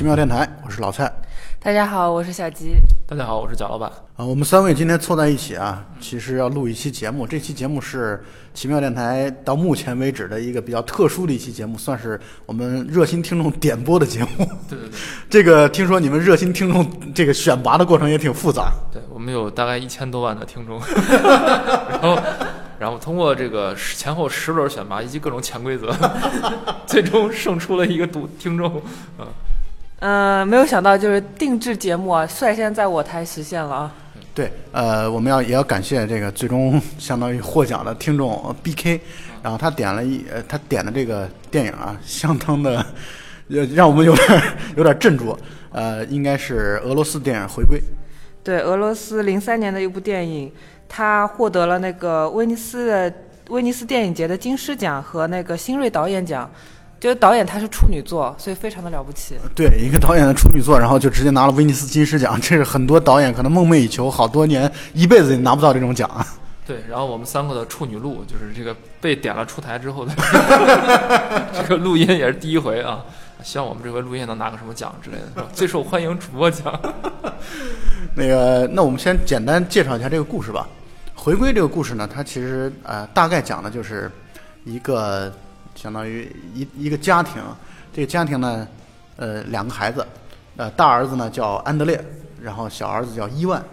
奇妙电台，我是老蔡。大家好，我是小吉。大家好，我是贾老板。啊，我们三位今天凑在一起啊，其实要录一期节目。这期节目是奇妙电台到目前为止的一个比较特殊的一期节目，算是我们热心听众点播的节目。对对对，这个听说你们热心听众这个选拔的过程也挺复杂。对我们有大概一千多万的听众，然后然后通过这个十前后十轮选拔以及各种潜规则，最终胜出了一个读听众。嗯，嗯、没有想到就是定制节目啊，率先在我台实现了啊。对，呃，我们要也要感谢这个最终相当于获奖的听众呃 B K，然后他点了一呃他点的这个电影啊，相当的呃让我们有点有点镇住，呃，应该是俄罗斯电影《回归》。对，俄罗斯零三年的一部电影，他获得了那个威尼斯的威尼斯电影节的金狮奖和那个新锐导演奖。就是导演他是处女座，所以非常的了不起。对，一个导演的处女座，然后就直接拿了威尼斯金狮奖，这是很多导演可能梦寐以求，好多年一辈子也拿不到这种奖啊。对，然后我们三个的处女录就是这个被点了出台之后的 这个录音也是第一回啊。希望我们这回录音能拿个什么奖之类的，最受欢迎主播奖。那个，那我们先简单介绍一下这个故事吧。回归这个故事呢，它其实呃大概讲的就是一个相当于一一个家庭，这个家庭呢，呃两个孩子，呃大儿子呢叫安德烈，然后小儿子叫伊万。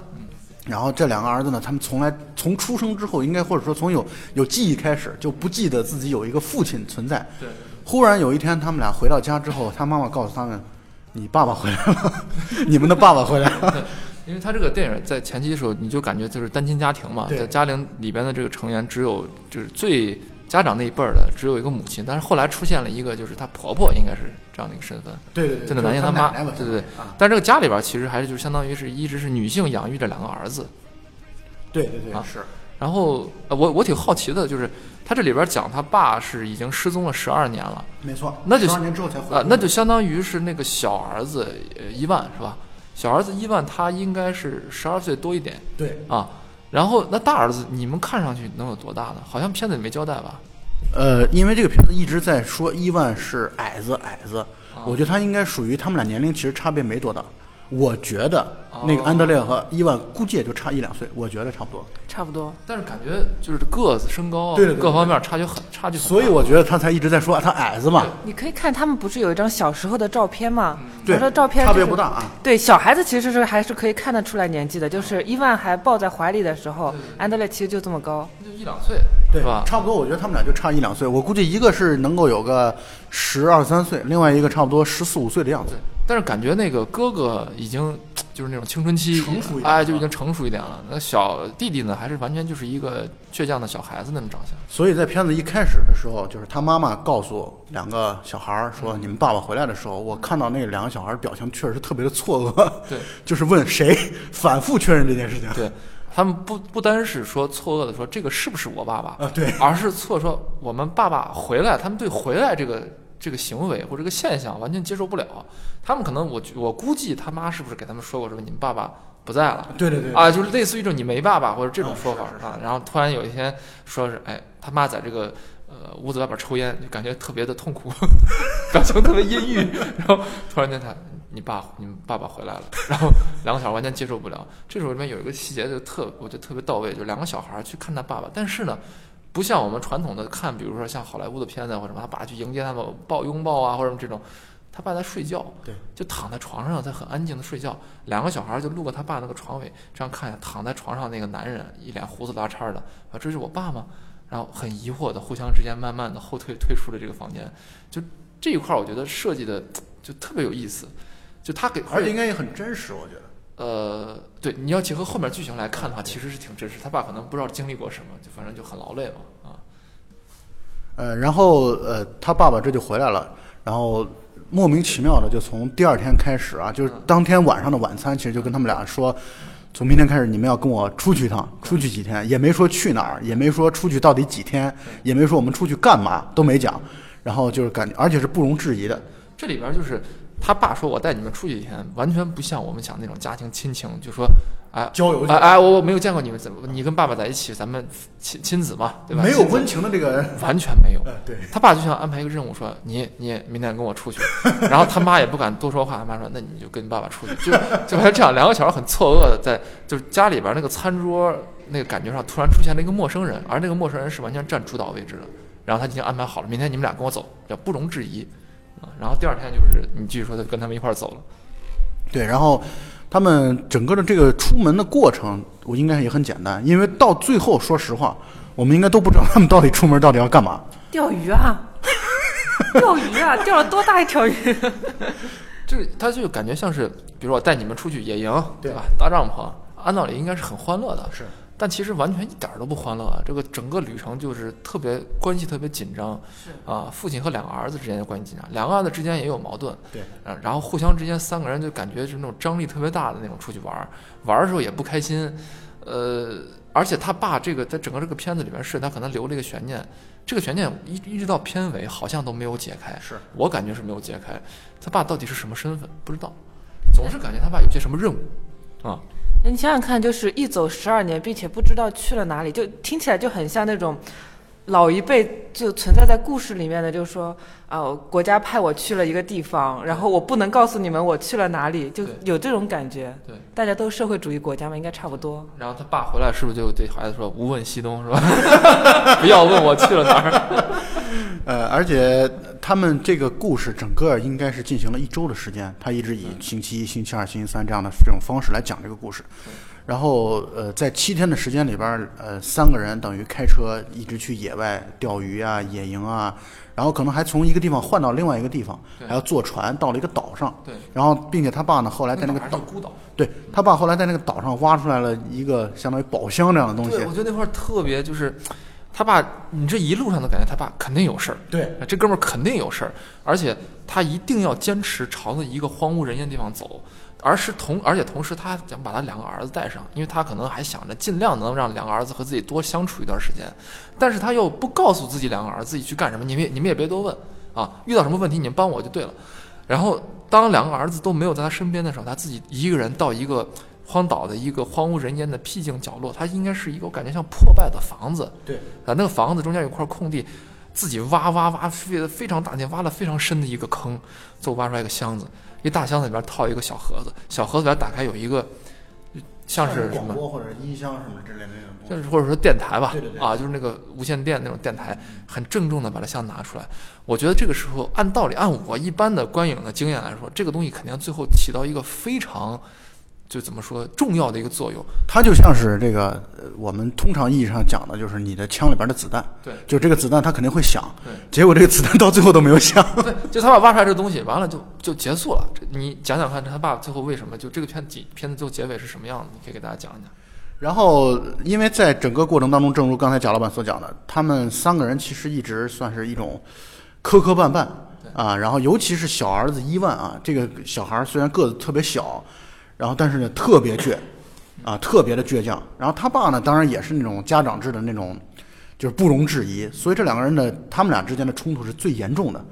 然后这两个儿子呢，他们从来从出生之后，应该或者说从有有记忆开始，就不记得自己有一个父亲存在。对。忽然有一天，他们俩回到家之后，他妈妈告诉他们：“你爸爸回来了，你们的爸爸回来了。”因为他这个电影在前期的时候，你就感觉就是单亲家庭嘛，在家庭里边的这个成员只有就是最家长那一辈儿的只有一个母亲，但是后来出现了一个就是她婆婆，应该是这样的一个身份，对对对，就是男性他妈对对对啊，但这个家里边其实还是就是相当于是一直是女性养育着两个儿子，对对对啊是。然后呃我我挺好奇的，就是他这里边讲他爸是已经失踪了十二年了。没错，那就十二年之后才回啊、来那就相当于是那个小儿子呃伊万是吧？小儿子伊万他应该是十二岁多一点对，啊。然后那大儿子你们看上去能有多大呢？好像片子里没交代吧？呃，因为这个片子一直在说伊万是矮子矮子，我觉得他应该属于他们俩年龄其实差别没多大。我觉得哦那个安德烈和伊万估计也就差一两岁，我觉得差不多。差不多。但是感觉就是个子、身高啊，对对对各方面差距很差距很大。所以我觉得他才一直在说啊他矮子嘛，你可以看他们不是有一张小时候的照片吗？对我说照片、差就是别不大啊。对，小孩子其实是还是可以看得出来年纪的，就是伊万还抱在怀里的时候，安德烈其实就这么高。就一两岁，对吧？差不多，我觉得他们俩就差一两岁。我估计一个是能够有个十二三岁，另外一个差不多十四五岁的样子。但是感觉那个哥哥已经 就是那种青春期成熟一点哎，就已经成熟一点了。那小弟弟呢，还是完全就是一个倔强的小孩子那种长相。所以在片子一开始的时候，就是他妈妈告诉两个小孩儿说：“你们爸爸回来的时候，我看到那两个小孩儿表情确实特别的错愕，对，就是问谁，反复确认这件事情。对。他们不不单是说错愕的说这个是不是我爸爸，啊，对，而是错说我们爸爸回来，他们对回来这个这个行为或者这个现象完全接受不了。他们可能我我估计他妈是不是给他们说过什么你们爸爸不在了。对对对，啊，就是类似于这种你没爸爸或者这种说法啊，然后突然有一天说是哎他妈在这个呃屋子外边抽烟，就感觉特别的痛苦，表情特别阴郁，然后突然间他你爸你们爸爸回来了，然后两个小孩完全接受不了。这时候里面有一个细节就特我觉得特别到位，就两个小孩去看他爸爸，但是呢。不像我们传统的看，比如说像好莱坞的片子或者什么，他爸去迎接他们抱拥抱啊，或者什么这种，他爸在睡觉，对，就躺在床上，在很安静的睡觉。两个小孩就路过他爸那个床尾，这样看躺在床上那个男人，一脸胡子拉碴的，啊，这是我爸吗？然后很疑惑的互相之间慢慢的后退退出了这个房间。就这一块儿，我觉得设计的 就特别有意思，就他给而且应该也很真实，我觉得。呃，对，你要结合后面剧情来看的话，其实是挺真实。他爸可能不知道经历过什么，就反正就很劳累嘛，啊，呃，然后呃，他爸爸这就回来了，然后莫名其妙的就从第二天开始啊，就是当天晚上的晚餐，其实就跟他们俩说，从明天开始你们要跟我出去一趟，出去几天，也没说去哪儿，也没说出去到底几天，也没说我们出去干嘛，都没讲。然后就是感觉，而且是不容置疑的。这里边就是他爸说我带你们出去一天，完全不像我们想那种家庭亲情，就说哎郊游哎哎，我我没有见过你们怎么，你跟爸爸在一起，咱们亲亲子嘛，对吧？没有温情的这个，完全没有。呃，对，他爸就想安排一个任务，说你你明天跟我出去，然后他妈也不敢多说话，他妈说那你就跟你爸爸出去，就就还这样，两个小孩很错愕的在就是家里边那个餐桌那个感觉上突然出现了一个陌生人，而那个陌生人是完全占主导位置的，然后他已经安排好了，明天你们俩跟我走，叫不容置疑啊。然后第二天就是你继续说，他跟他们一块儿走了。对，然后他们整个的这个出门的过程，我应该也很简单，因为到最后，说实话，我们应该都不知道他们到底出门到底要干嘛。钓鱼啊，钓鱼啊，钓了多大一条鱼？就是他就感觉像是，比如说我带你们出去野营，对吧？搭帐篷，按道理应该是很欢乐的，是，但其实完全一点儿都不欢乐啊！这个整个旅程就是特别关系特别紧张，是啊，父亲和两个儿子之间的关系紧张，两个儿子之间也有矛盾，对，啊，然后互相之间三个人就感觉是那种张力特别大的那种出去玩儿，玩儿的时候也不开心，呃，而且他爸这个在整个这个片子里面是他可能留了一个悬念，这个悬念一一直到片尾好像都没有解开，是我感觉是没有解开，他爸到底是什么身份？不知道，总是感觉他爸有些什么任务，啊，你想想看，就是一走十二年，并且不知道去了哪里，就听起来就很像那种老一辈就存在在故事里面的，就是说啊、国家派我去了一个地方，然后我不能告诉你们我去了哪里，就有这种感觉。对。大家都社会主义国家嘛，应该差不多。然后他爸回来是不是就对孩子说“无问西东”是吧？不要问我去了哪儿。呃，而且他们这个故事整个应该是进行了一周的时间，他一直以星期一、星期二、星期三这样的这种方式来讲这个故事。然后呃，在七天的时间里边儿，呃，三个人等于开车一直去野外钓鱼啊、野营啊，然后可能还从一个地方换到另外一个地方，还要坐船到了一个岛上。对，然后，并且他爸呢，后来在那个岛孤岛。对他爸后来在那个岛上挖出来了一个相当于宝箱这样的东西对，。我觉得那块儿特别就是，他爸，你这一路上都感觉他爸肯定有事儿，对，这哥们儿肯定有事儿，而且他一定要坚持朝着一个荒无人烟的地方走，而是同而且同时他想把他两个儿子带上，因为他可能还想着尽量能让两个儿子和自己多相处一段时间，但是他又不告诉自己两个儿子自己去干什么，你们也你们也别多问啊，遇到什么问题你们帮我就对了。然后当两个儿子都没有在他身边的时候，他自己一个人到一个荒岛的一个荒无人烟的僻静角落，他应该是一个我感觉像破败的房子，对，啊，那个房子中间有块空地，自己挖挖挖，费了非常大劲，挖了非常深的一个坑，最后挖出来一个箱子，一大箱子里边套一个小盒子，小盒子里边打开有一个像是什么，广播或者音箱什么之类的。就是或者说电台吧，对对对啊，就是那个无线电那种电台，很郑重的把它箱拿出来。我觉得这个时候，按道理，按我一般的观影的经验来说，这个东西肯定最后起到一个非常，就怎么说重要的一个作用。它就像是这个，呃，我们通常意义上讲的，就是你的枪里边的子弹，对就这个子弹它肯定会响，对。结果这个子弹到最后都没有响。对，就他爸挖出来这东西，完了就就结束了。你讲讲看，他爸最后为什么就这个片子片子最后结尾是什么样子？你可以给大家讲一讲。然后，因为在整个过程当中，正如刚才贾老板所讲的，他们三个人其实一直算是一种磕磕绊绊啊。然后，尤其是小儿子伊万啊，这个小孩儿虽然个子特别小，然后但是呢特别倔啊，特别的倔强。然后他爸呢，当然也是那种家长制的那种，就是不容置疑。所以这两个人的他们俩之间的冲突是最严重的。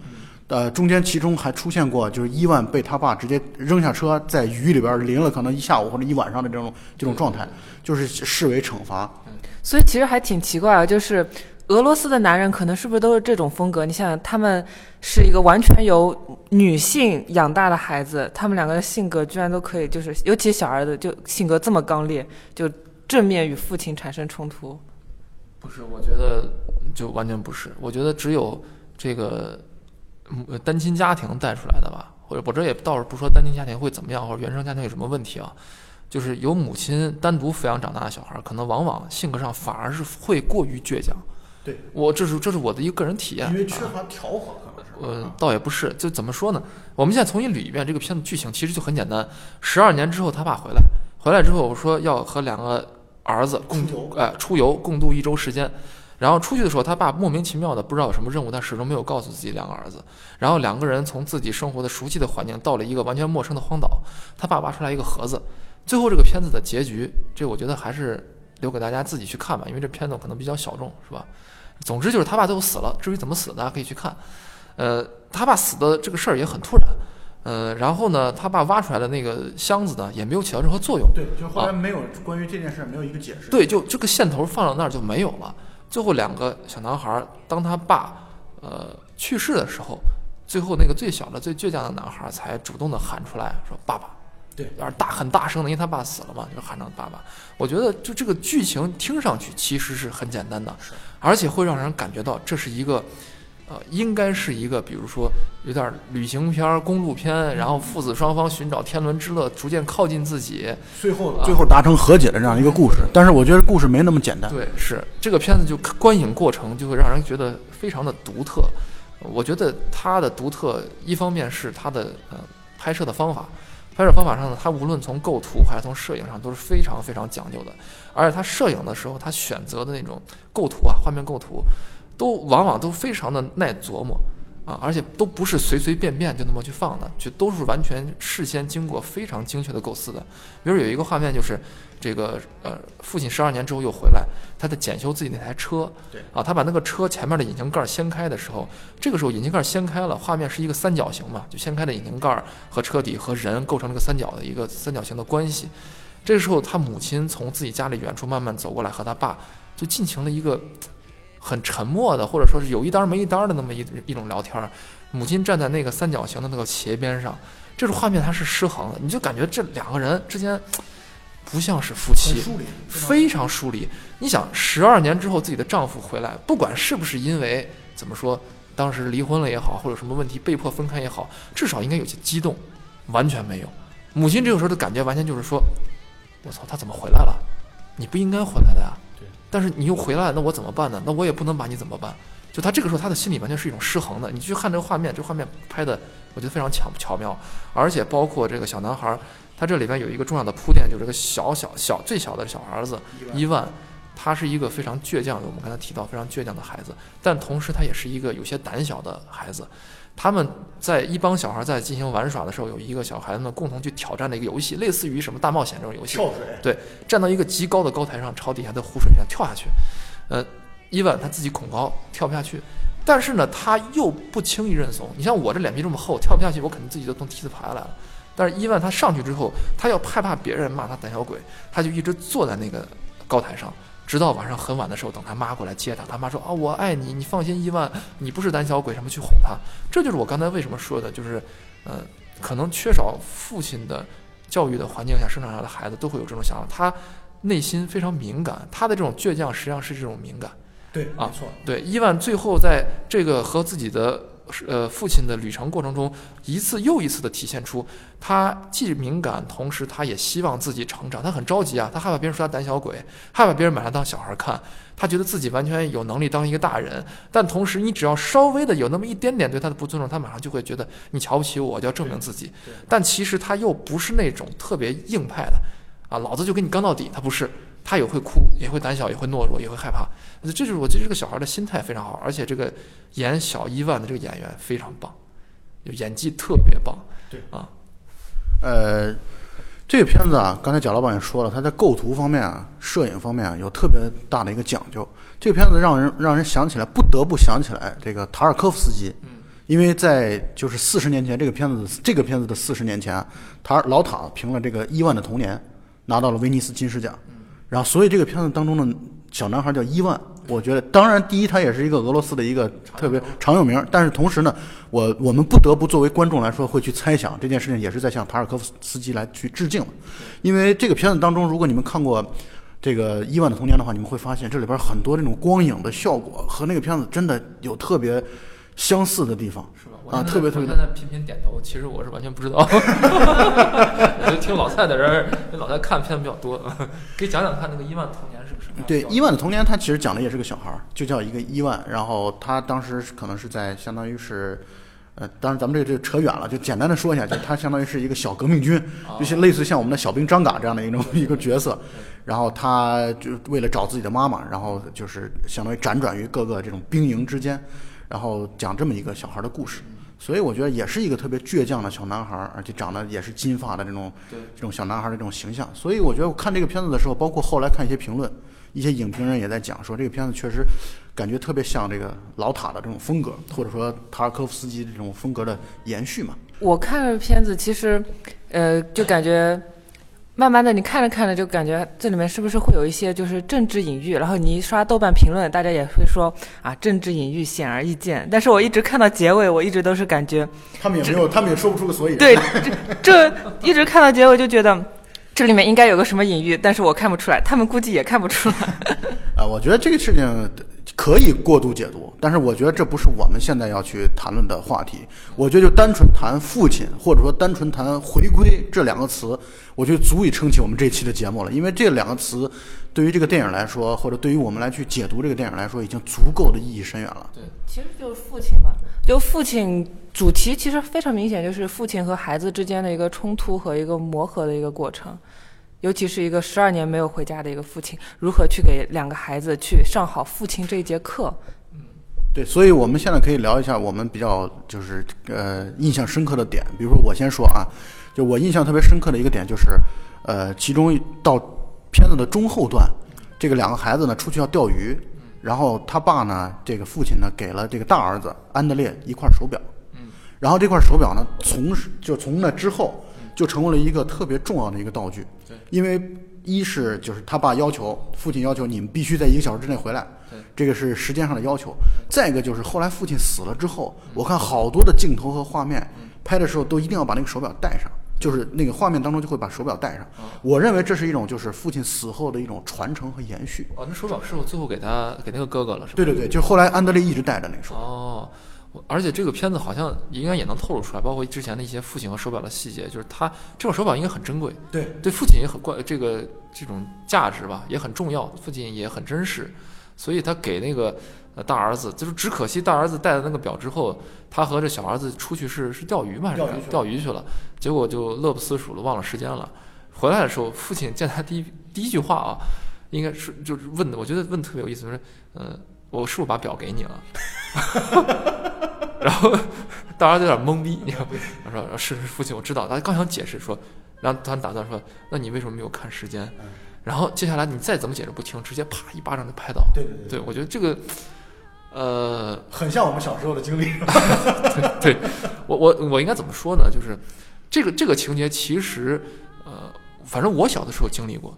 呃，中间其中还出现过，就是伊万被他爸直接扔下车，在雨里边淋了可能一下午或者一晚上的这种这种状态，就是视为惩罚。所以其实还挺奇怪啊，就是俄罗斯的男人可能是不是都是这种风格？你想想，他们是一个完全由女性养大的孩子，他们两个的性格居然都可以，就是尤其小儿子，就性格这么刚烈，就正面与父亲产生冲突。不是，我觉得就完全不是。我觉得只有这个单亲家庭带出来的吧，或者我这也倒是不说单亲家庭会怎么样，或者原生家庭有什么问题啊。就是由母亲单独抚养长大的小孩，可能往往性格上反而是会过于倔强。对，我这是这是我的一个个人体验。因为缺乏调和，可能是呃，倒也不是，就怎么说呢？我们现在重新捋一遍这个片子剧情，其实就很简单。十二年之后，他爸回来，回来之后我说要和两个儿子共出游哎出游共度一周时间。然后出去的时候，他爸莫名其妙的不知道有什么任务，但始终没有告诉自己两个儿子。然后两个人从自己生活的熟悉的环境到了一个完全陌生的荒岛，他爸挖出来一个盒子。最后这个片子的结局，这我觉得还是留给大家自己去看吧，因为这片子可能比较小众，是吧？总之就是他爸最后死了，至于怎么死的，大家可以去看。呃，他爸死的这个事儿也很突然，呃，然后呢，他爸挖出来的那个箱子呢，也没有起到任何作用。对，就后来没有关于这件事没有一个解释。对，就这个线头放到那儿就没有了。最后两个小男孩儿，当他爸呃去世的时候，最后那个最小的、最倔强的男孩儿才主动的喊出来说：“爸爸。”对，而大很大声的，因为他爸死了嘛，就喊着爸爸。我觉得就这个剧情听上去其实是很简单的，而且会让人感觉到这是一个，呃，应该是一个，比如说有点旅行片儿、公路片，然后父子双方寻找天伦之乐，逐渐靠近自己，最后最后达成和解的这样一个故事。但是我觉得故事没那么简单。对，是这个片子就观影过程就会让人觉得非常的独特。我觉得它的独特，一方面是它的呃拍摄的方法。拍摄方法上呢，它无论从构图还是从摄影上都是非常非常讲究的，而且它摄影的时候，它选择的那种构图啊，画面构图，都往往都非常的耐琢磨啊，而且都不是随随便便就那么去放的，就都是完全事先经过非常精确的构思的。比如有一个画面就是。这个呃，父亲十二年之后又回来，他在检修自己那台车。对啊，他把那个车前面的引擎盖掀开的时候，这个时候引擎盖掀开了，画面是一个三角形嘛，就掀开的引擎盖和车底和人构成这个三角的一个三角形的关系。这个时候，他母亲从自己家里远处慢慢走过来，和他爸就进行了一个很沉默的，或者说是有一搭没一搭的那么一一种聊天。母亲站在那个三角形的那个斜边上，这种画面它是失衡的，你就感觉这两个人之间。不像是夫妻，非常疏离。你想，十二年之后自己的丈夫回来，不管是不是因为怎么说，当时离婚了也好，或者什么问题被迫分开也好，至少应该有些激动，完全没有。母亲这个时候的感觉完全就是说：“我操，他怎么回来了？你不应该回来的呀。”对。但是你又回来，那我怎么办呢？那我也不能把你怎么办？就他这个时候，他的心里完全是一种失衡的。你去看这个画面，这个画面拍的我觉得非常巧巧妙，而且包括这个小男孩。他这里边有一个重要的铺垫，就是这个小小小最小的小儿子伊万，他是一个非常倔强的，我们刚才提到非常倔强的孩子，但同时他也是一个有些胆小的孩子。他们在一帮小孩在进行玩耍的时候，有一个小孩子们共同去挑战的一个游戏，类似于什么大冒险这种游戏。跳水。对，站到一个极高的高台上，朝底下的湖水上跳下去。呃，伊万他自己恐高，跳不下去，但是呢，他又不轻易认怂。你像我这脸皮这么厚，跳不下去，我肯定自己就从梯子爬下来了。但是伊万他上去之后，他要害怕别人骂他胆小鬼，他就一直坐在那个高台上，直到晚上很晚的时候，等他妈过来接他。他妈说：“啊，我爱你，你放心，伊万，你不是胆小鬼。”什么去哄他？这就是我刚才为什么说的，就是，呃，可能缺少父亲的教育的环境下生长下来的孩子都会有这种想法。他内心非常敏感，他的这种倔强实际上是这种敏感。对，啊，没错。对，伊万最后在这个和自己的。呃，父亲的旅程过程中，一次又一次的体现出，他既敏感，同时他也希望自己成长。他很着急啊，他害怕别人说他胆小鬼，害怕别人把他当小孩看。他觉得自己完全有能力当一个大人，但同时你只要稍微的有那么一点点对他的不尊重，他马上就会觉得你瞧不起我，就要证明自己。但其实他又不是那种特别硬派的，啊，老子就跟你刚到底。他不是。他也会哭，也会胆小，也会懦弱，也会害怕。这就是我觉得这个小孩的心态非常好，而且这个演小伊万的这个演员非常棒，演技特别棒。对啊，呃，这个片子啊，刚才贾老板也说了，他在构图方面啊、摄影方面啊有特别大的一个讲究。这个片子让人让人想起来，不得不想起来这个塔尔科夫斯基。嗯。因为在就是四十年前，这个片子这个片子的四十年前，塔老塔凭了这个伊万的童年拿到了威尼斯金狮奖。然后，所以这个片子当中的小男孩叫伊万，我觉得，当然，第一，它也是一个俄罗斯的一个特别常有名。但是同时呢，我我们不得不作为观众来说，会去猜想这件事情也是在向塔尔科夫斯基来去致敬因为这个片子当中，如果你们看过这个伊万的童年的话，你们会发现这里边很多这种光影的效果和那个片子真的有特别相似的地方。是吧啊，特别特别！我现在频频点头，其实我是完全不知道。我就听老蔡在这儿，老蔡看片子比较多，给讲讲看那个伊万童年对，伊万的童年，他其实讲的也是个小孩儿，就叫一个伊万。然后他当时可能是在相当于是，呃，当然咱们这个这扯远了，就简单的说一下，就他相当于是一个小革命军，就是类似像我们的小兵张嘎这样的一种一个角色。然后他就为了找自己的妈妈，然后就是相当于辗转于各个这种兵营之间，然后讲这么一个小孩的故事。所以我觉得也是一个特别倔强的小男孩，而且长得也是金发的这种这种小男孩的这种形象。所以我觉得我看这个片子的时候，包括后来看一些评论，一些影评人也在讲说，这个片子确实感觉特别像这个老塔的这种风格，或者说塔尔科夫斯基这种风格的延续嘛。我看了片子，其实，呃，就感觉慢慢的，你看着看着就感觉这里面是不是会有一些就是政治隐喻？然后你一刷豆瓣评论，大家也会说啊，政治隐喻显而易见。但是我一直看到结尾，我一直都是感觉，他们也没有，他们也说不出个所以然。对，这这一直看到结尾就觉得这里面应该有个什么隐喻，但是我看不出来，他们估计也看不出来。啊，我觉得这个事情可以过度解读，但是我觉得这不是我们现在要去谈论的话题。我觉得就单纯谈父亲，或者说单纯谈回归这两个词，我觉得足以撑起我们这期的节目了。因为这两个词对于这个电影来说，或者对于我们来去解读这个电影来说，已经足够的意义深远了。对，其实就是父亲嘛，就父亲主题其实非常明显，就是父亲和孩子之间的一个冲突和一个磨合的一个过程。尤其是一个十二年没有回家的一个父亲，如何去给两个孩子去上好父亲这一节课？对，所以我们现在可以聊一下我们比较就是呃印象深刻的点。比如说我先说啊，就我印象特别深刻的一个点就是，呃，其中到片子的中后段，这个两个孩子呢出去要钓鱼，然后他爸呢，这个父亲呢给了这个大儿子安德烈一块手表，嗯，然后这块手表呢从就从那之后就成为了一个特别重要的一个道具，对，因为一是就是他爸要求父亲要求你们必须在一个小时之内回来，对，这个是时间上的要求。再一个就是后来父亲死了之后，我看好多的镜头和画面拍的时候都一定要把那个手表戴上，就是那个画面当中就会把手表戴上。我认为这是一种就是父亲死后的一种传承和延续。哦，那手表是我最后给他给那个哥哥了，是吧？对对对，就是后来安德烈一直戴着那个手表。哦，我而且这个片子好像应该也能透露出来，包括之前的一些父亲和手表的细节，就是他这种手表应该很珍贵，对对父亲也很关这个这种价值吧，也很重要，父亲也很珍视，所以他给那个呃大儿子，就是只可惜大儿子戴了那个表之后，他和这小儿子出去是是钓鱼嘛，还是钓鱼去了钓鱼去了，结果就乐不思蜀了，忘了时间了。回来的时候，父亲见他第一第一句话啊，应该是就是问的，我觉得问得特别有意思，就是呃，我是不是把表给你了？然后大家都有点懵逼，你知道吗？他说是是父亲，我知道。他刚想解释说，然后他打断说，那你为什么没有看时间？然后接下来你再怎么解释不听，直接啪一巴掌就拍倒。对对对对我觉得这个，呃，很像我们小时候的经历。对我我我应该怎么说呢？就是这个这个情节其实，呃，反正我小的时候经历过。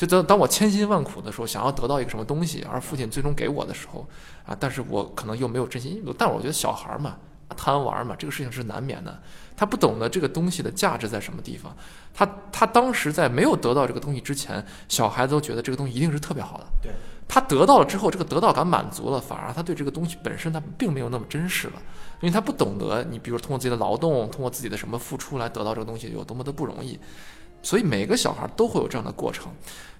就当当我千辛万苦的时候，想要得到一个什么东西，而父亲最终给我的时候，啊，但是我可能又没有真心。但是我觉得小孩嘛，贪玩嘛，这个事情是难免的。他不懂得这个东西的价值在什么地方。他他当时在没有得到这个东西之前，小孩子都觉得这个东西一定是特别好的。对，他得到了之后，这个得到感满足了，反而他对这个东西本身他并没有那么珍视了，因为他不懂得你比如通过自己的劳动，通过自己的什么付出来得到这个东西有多么的不容易。所以每个小孩都会有这样的过程，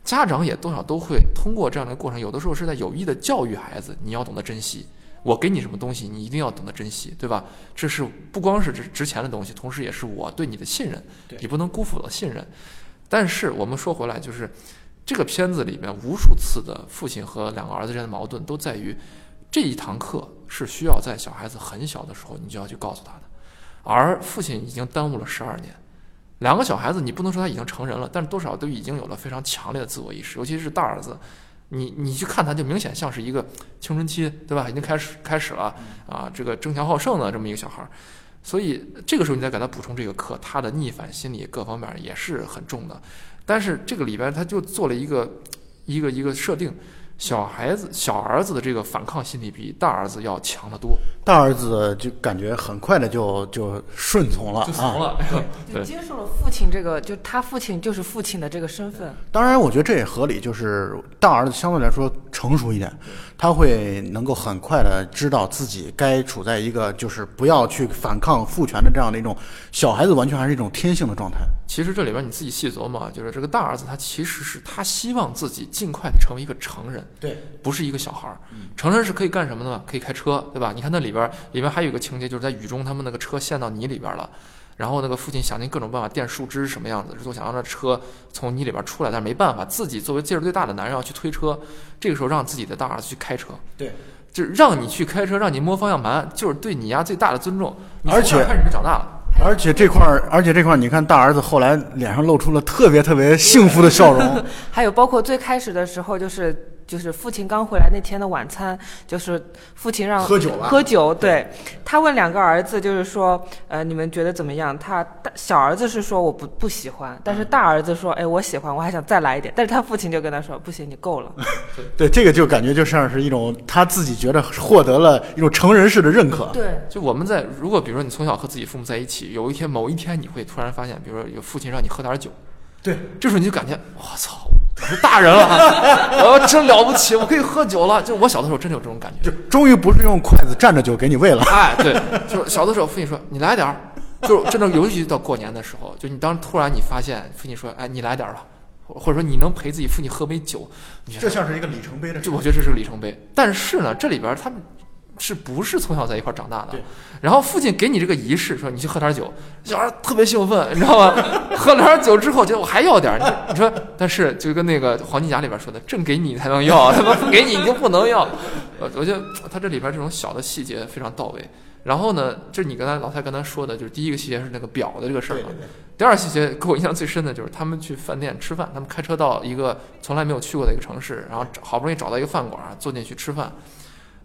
家长也多少都会通过这样的过程，有的时候是在有意的教育孩子，你要懂得珍惜。我给你什么东西，你一定要懂得珍惜，对吧？这是不光是值值钱的东西，同时也是我对你的信任，你不能辜负我的信任。但是我们说回来，就是这个片子里面无数次的父亲和两个儿子之间的矛盾，都在于这一堂课是需要在小孩子很小的时候你就要去告诉他的，而父亲已经耽误了十二年。两个小孩子，你不能说他已经成人了，但是多少都已经有了非常强烈的自我意识，尤其是大儿子，你你去看他，就明显像是一个青春期，对吧？已经开始开始了啊，这个争强好胜的这么一个小孩儿，所以这个时候你再给他补充这个课，他的逆反心理各方面也是很重的。但是这个里边他就做了一个一个一个设定，小孩子小儿子的这个反抗心理比大儿子要强得多，大儿子就感觉很快的就就顺从了，就怂啊。了。就接受了父亲这个，就他父亲就是父亲的这个身份。当然，我觉得这也合理，就是大儿子相对来说成熟一点，他会能够很快的知道自己该处在一个就是不要去反抗父权的这样的一种小孩子完全还是一种天性的状态。其实这里边你自己细琢磨啊，就是这个大儿子他其实是他希望自己尽快的成为一个成人，对，不是一个小孩儿。成人是可以干什么的呢？可以开车，对吧？你看那里边儿里边还有一个情节，就是在雨中他们那个车陷到泥里边了。然后那个父亲想尽各种办法垫树枝什么样子，就想让这车从泥里边出来，但是没办法，自己作为劲儿最大的男人要去推车。这个时候让自己的大儿子去开车，对，就是让你去开车，让你摸方向盘，就是对你呀最大的尊重。而且从那儿开始就长大了。而且这块儿，而且这块儿，你看大儿子后来脸上露出了特别特别幸福的笑容。还有包括最开始的时候，就是就是父亲刚回来那天的晚餐，就是父亲让喝酒了喝酒，对他问两个儿子，就是说，呃，你们觉得怎么样？他大小儿子是说我不不喜欢，但是大儿子说，哎，我喜欢，我还想再来一点。但是他父亲就跟他说，不行，你够了。对，这个就感觉就像是一种他自己觉得获得了一种成人式的认可。对，就我们在如果比如说你从小和自己父母在一起，有一天某一天你会突然发现，比如说有父亲让你喝点酒，对，这时候你就感觉我操，我是大人了，我真了不起，我可以喝酒了。就我小的时候真的有这种感觉就。终于不是用筷子蘸着酒给你喂了。哎，对，就是小的时候，父亲说你来点儿，就是真的，尤其到过年的时候，就你当突然你发现父亲说，哎，你来点儿吧，或或者说你能陪自己父亲喝杯酒，你觉得这像是一个里程碑的就我觉得这是个里程碑。但是呢，这里边他们是不是从小在一块儿长大的对？然后父亲给你这个仪式，说你去喝点酒，小孩儿特别兴奋，你知道吗？喝了点酒之后，觉得我还要点儿。你你说，但是就跟那个黄金甲里边说的，朕给你才能要，他妈不给你你就不能要。呃，我觉得他这里边这种小的细节非常到位。然后呢，就是你刚才老蔡刚才说的，就是第一个细节是那个表的这个事儿嘛。第二细节给我印象最深的就是他们去饭店吃饭，他们开车到一个从来没有去过的一个城市，然后找好不容易找到一个饭馆，坐进去吃饭。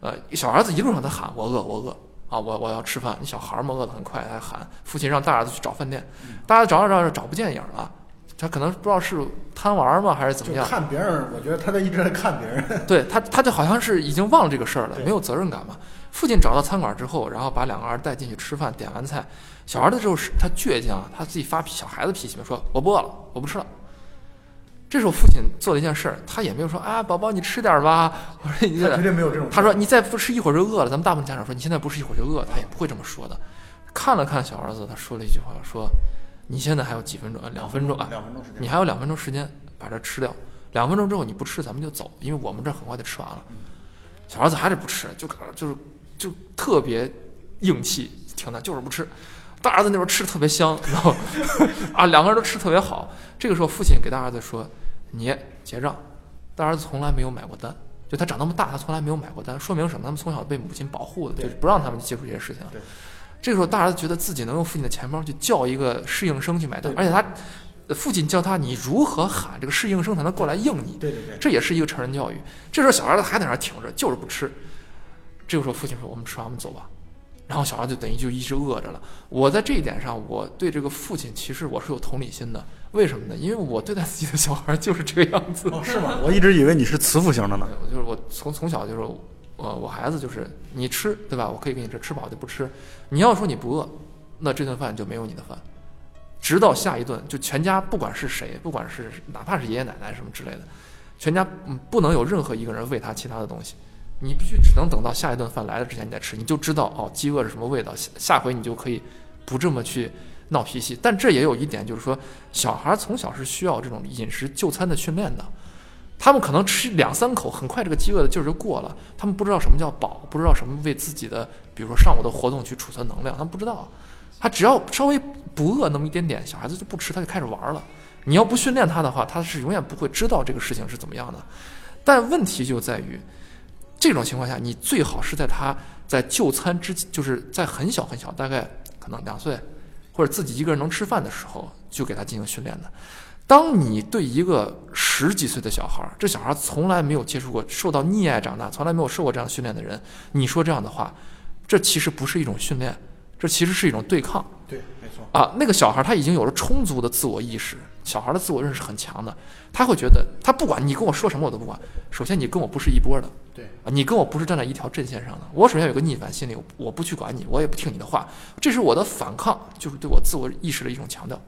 呃，小儿子一路上他喊我饿我饿啊，我我要吃饭。你小孩儿嘛饿得很快，他喊父亲让大儿子去找饭店，大家找找着找着找不见影儿了，他可能不知道是贪玩儿吗还是怎么样，看别人，我觉得他在一直在看别人。对他，他就好像是已经忘了这个事儿了，没有责任感嘛。父亲找到餐馆之后，然后把两个儿子带进去吃饭，点完菜，小孩的时候是他倔强，他自己发脾小孩子脾气嘛，说我不饿了，我不吃了。这时候父亲做了一件事儿，他也没有说啊，宝宝你吃点儿吧，我说你这他绝对没有这种。他说：“你再不吃一会儿就饿了。”咱们大部分家长说：“你现在不吃一会儿就饿。”他也不会这么说的。看了看小儿子，他说了一句话：“说你现在还有几分钟？啊两分钟啊，两分钟时间。你还有两分钟时间把这吃掉。两分钟之后你不吃，咱们就走，因为我们这很快就吃完了。”小儿子还是不吃，就就是就特别硬气，挺的，就是不吃。大儿子那边吃的特别香，然后 啊，两个人都吃的特别好。这个时候，父亲给大儿子说：“你结账。”大儿子从来没有买过单，就他长那么大，他从来没有买过单，说明什么？他们从小被母亲保护的，就是不让他们接触这些事情。这个时候，大儿子觉得自己能用父亲的钱包去叫一个适应生去买单，而且他呃父亲教他你如何喊这个适应生才能过来应你，对对对。这也是一个成人教育。这时候小孩子还在那儿挺着，就是不吃。这个时候父亲说：“我们吃完，我们走吧。”然后小孩就等于就一直饿着了。我在这一点上，我对这个父亲其实我是有同理心的。为什么呢？因为我对待自己的小孩就是这个样子。哦，是吗？我一直以为你是慈父型的呢。就是我从从小就是我我孩子就是你吃对吧？我可以给你吃，吃饱就不吃。你要说你不饿，那这顿饭就没有你的饭，直到下一顿就全家不管是谁，不管是哪怕是爷爷奶奶什么之类的，全家嗯不能有任何一个人喂他其他的东西。你必须只能等到下一顿饭来了之前你再吃，你就知道哦饥饿是什么味道，下下回你就可以不这么去闹脾气。但这也有一点就是说，小孩从小是需要这种饮食就餐的训练的。他们可能吃两三口，很快这个饥饿的劲儿就过了。他们不知道什么叫饱，不知道什么为自己的，比如说上午的活动去储存能量，他们不知道。他只要稍微不饿那么一点点，小孩子就不吃，他就开始玩了。你要不训练他的话，他是永远不会知道这个事情是怎么样的。但问题就在于，这种情况下，你最好是在他在就餐之，就是在很小很小，大概可能两岁或者自己一个人能吃饭的时候，就给他进行训练的。当你对一个十几岁的小孩儿，这小孩儿从来没有接触过、受到溺爱长大，从来没有受过这样训练的人，你说这样的话，这其实不是一种训练，这其实是一种对抗对，没错。啊。那个小孩儿他已经有了充足的自我意识，小孩儿的自我认识很强的，他会觉得他不管你跟我说什么我都不管。首先你跟我不是一波的，对，你跟我不是站在一条阵线上的。我首先有个逆反心理，我不去管你，我也不听你的话，这是我的反抗，就是对我自我意识的一种强调。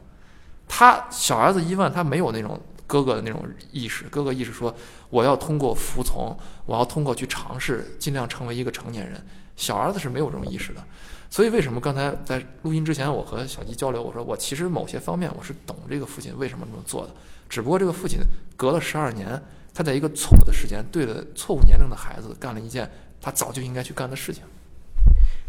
他小儿子伊万，他没有那种哥哥的那种意识，哥哥意识说我要通过服从，我要通过去尝试，尽量成为一个成年人。小儿子是没有这种意识的，所以为什么刚才在录音之前，我和小吉交流，我说我其实某些方面我是懂这个父亲为什么这么做的，只不过这个父亲隔了十二年，他在一个错误的时间，对了错误年龄的孩子干了一件他早就应该去干的事情。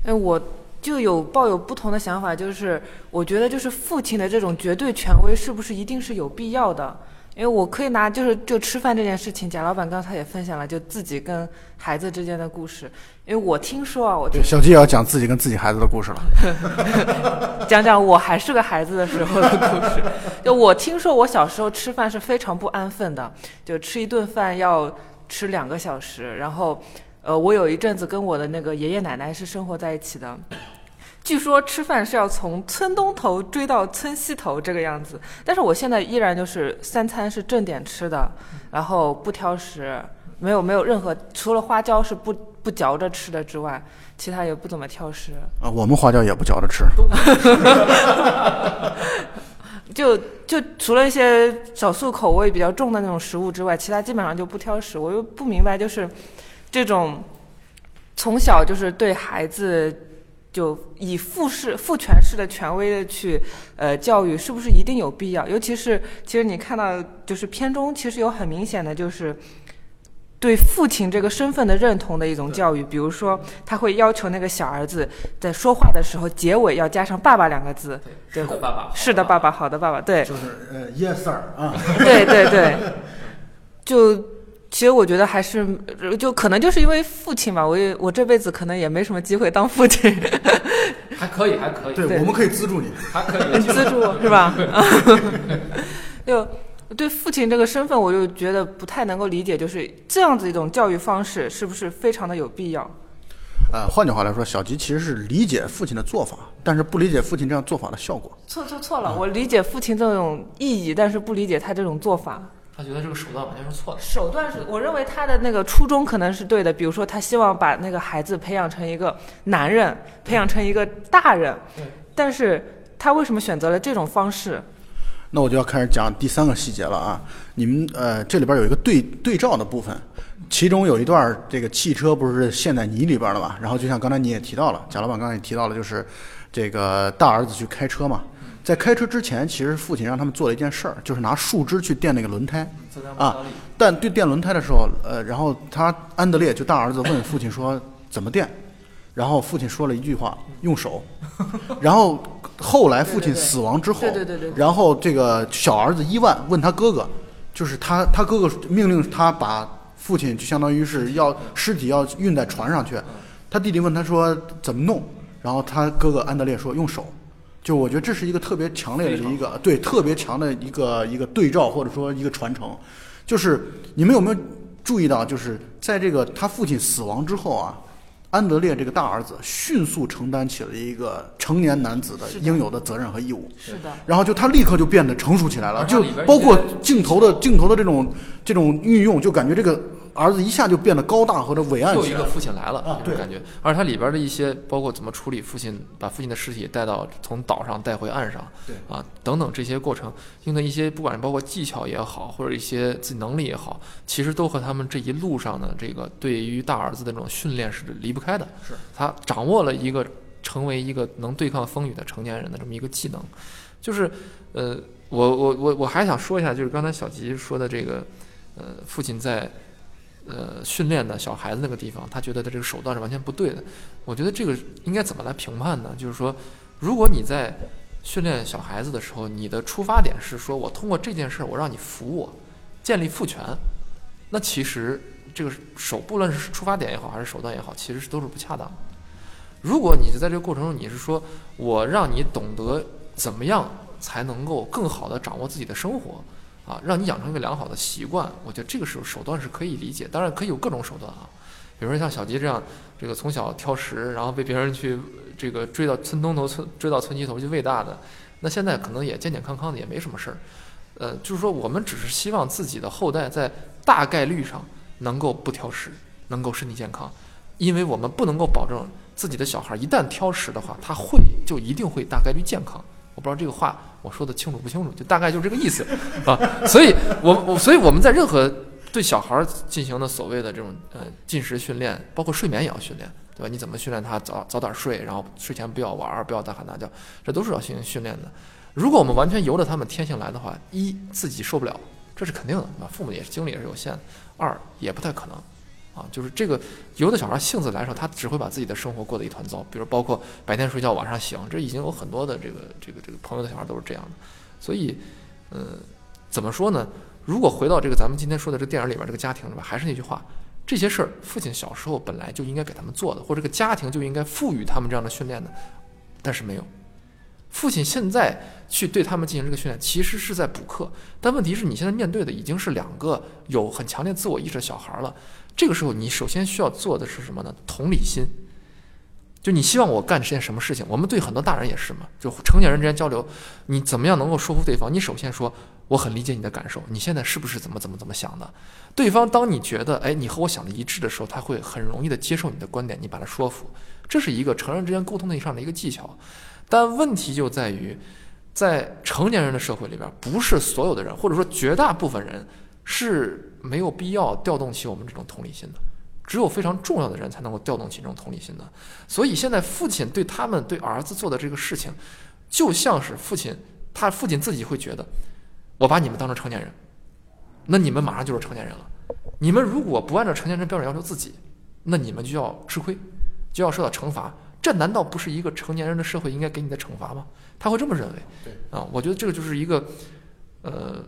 哎，我就有抱有不同的想法，就是我觉得就是父亲的这种绝对权威是不是一定是有必要的？因为我可以拿就是就吃饭这件事情，贾老板刚才也分享了，就自己跟孩子之间的故事。因为我听说啊，我小鸡也要讲自己跟自己孩子的故事了。讲讲我还是个孩子的时候的故事。就我听说我小时候吃饭是非常不安分的，就吃一顿饭要吃两个小时，然后，呃，我有一阵子跟我的那个爷爷奶奶是生活在一起的。据说吃饭是要从村东头追到村西头这个样子，但是我现在依然就是三餐是正点吃的，然后不挑食，没有没有任何除了花椒是不不嚼着吃的之外，其他也不怎么挑食。啊，我们花椒也不嚼着吃。就就除了一些少数口味比较重的那种食物之外，其他基本上就不挑食。我又不明白，就是这种从小就是对孩子就以父式、父权式的权威的去呃教育，是不是一定有必要？尤其是其实你看到就是片中其实有很明显的就是。对父亲这个身份的认同的一种教育，比如说他会要求那个小儿子在说话的时候结尾要加上“爸爸”两个字，对，是的，爸爸，是的，爸爸，好的，爸爸，对，就是呃，yes sir 啊，对对对，就其实我觉得还是就可能就是因为父亲吧，我也我这辈子可能也没什么机会当父亲，还可以，还可以，对，对我们可以资助你。还可以资助是吧？就对父亲这个身份，我就觉得不太能够理解，就是这样子一种教育方式是不是非常的有必要？呃，换句话来说，小吉其实是理解父亲的做法，但是不理解父亲这样做法的效果。错错错了，我理解父亲这种意义，但是不理解他这种做法。他觉得这个手段完全是错的。手段是我认为他的那个初衷可能是对的，比如说他希望把那个孩子培养成一个男人，培养成一个大人对，但是他为什么选择了这种方式？那我就要开始讲第三个细节了啊！你们呃，这里边有一个对对照的部分，其中有一段这个汽车不是陷在泥里边了嘛？然后就像刚才你也提到了，贾老板刚才也提到了，就是这个大儿子去开车嘛，在开车之前，其实父亲让他们做了一件事儿，就是拿树枝去垫那个轮胎。啊但对垫轮胎的时候，呃，然后他安德烈就大儿子问父亲说怎么垫，然后父亲说了一句话用手，然后后来父亲死亡之后，对对对对对。然后这个小儿子伊万问他哥哥，就是他他哥哥命令他把父亲就相当于是要尸体要运在船上去，他弟弟问他说怎么弄，然后他哥哥安德烈说用手。就我觉得这是一个特别强烈的一个对特别强的一个一个对照或者说一个传承，就是你们有没有注意到，就是在这个他父亲死亡之后啊，安德烈这个大儿子迅速承担起了一个成年男子的应有的责任和义务，是的，然后就他立刻就变得成熟起来了，就包括镜头的镜头的这种这种运用，就感觉这个儿子一下就变得高大或者伟岸又一个。父亲来了啊对。这种感觉。而他里边的一些，包括怎么处理父亲，把父亲的尸体带到从岛上带回岸上，对。啊等等这些过程，用的一些不管是包括技巧也好，或者一些自己能力也好，其实都和他们这一路上的这个对于大儿子的这种训练是离不开的。是。他掌握了一个成为一个能对抗风雨的成年人的这么一个技能，就是呃，我我我我还想说一下，就是刚才小吉说的这个，呃，父亲在。呃，训练的小孩子那个地方，他觉得他这个手段是完全不对的。我觉得这个应该怎么来评判呢？就是说，如果你在训练小孩子的时候，你的出发点是说我通过这件事儿，我让你服我，建立父权，那其实这个手不论是出发点也好，还是手段也好，其实是都是不恰当的。如果你是在这个过程中，你是说我让你懂得怎么样才能够更好的掌握自己的生活，啊，让你养成一个良好的习惯，我觉得这个时候手段是可以理解，当然可以有各种手段啊，比如说像小吉这样，这个从小挑食，然后被别人去这个追到村东头村追到村西头去喂大的，那现在可能也健健康康的，也没什么事儿。呃，就是说我们只是希望自己的后代在大概率上能够不挑食，能够身体健康，因为我们不能够保证自己的小孩一旦挑食的话，他会就一定会大概率健康。我不知道这个话我说的清楚不清楚，就大概就是这个意思啊。所以我我所以我们在任何对小孩进行的所谓的这种呃进食训练，包括睡眠也要训练，对吧？你怎么训练他早早点睡，然后睡前不要玩儿，不要大喊大叫，这都是要进行训练的。如果我们完全由着他们天性来的话，一自己受不了，这是肯定的，对吧？父母也是精力也是有限的；二也不太可能。啊，就是这个有的小孩性子来说，他只会把自己的生活过得一团糟，比如包括白天睡觉，晚上醒，这已经有很多的这个这个这个朋友的小孩都是这样的。所以，呃，怎么说呢？如果回到这个咱们今天说的这个电影里边这个家庭是吧？还是那句话，这些事儿父亲小时候本来就应该给他们做的，或者这个家庭就应该赋予他们这样的训练的，但是没有。父亲现在去对他们进行这个训练，其实是在补课。但问题是你现在面对的已经是两个有很强烈自我意识的小孩了。这个时候，你首先需要做的是什么呢？同理心。就你希望我干这件什么事情？我们对很多大人也是嘛，就成年人之间交流，你怎么样能够说服对方？你首先说我很理解你的感受，你现在是不是怎么怎么怎么想的？对方当你觉得哎你和我想的一致的时候，他会很容易的接受你的观点，你把他说服，这是一个成人之间沟通的上的一个技巧。但问题就在于，在成年人的社会里边，不是所有的人，或者说绝大部分人是没有必要调动起我们这种同理心的。只有非常重要的人才能够调动起这种同理心的，所以现在父亲对他们对儿子做的这个事情，就像是父亲他父亲自己会觉得，我把你们当成成年人，那你们马上就是成年人了。你们如果不按照成年人标准要求自己，那你们就要吃亏，就要受到惩罚。这难道不是一个成年人的社会应该给你的惩罚吗？他会这么认为。对啊，我觉得这个就是一个，呃，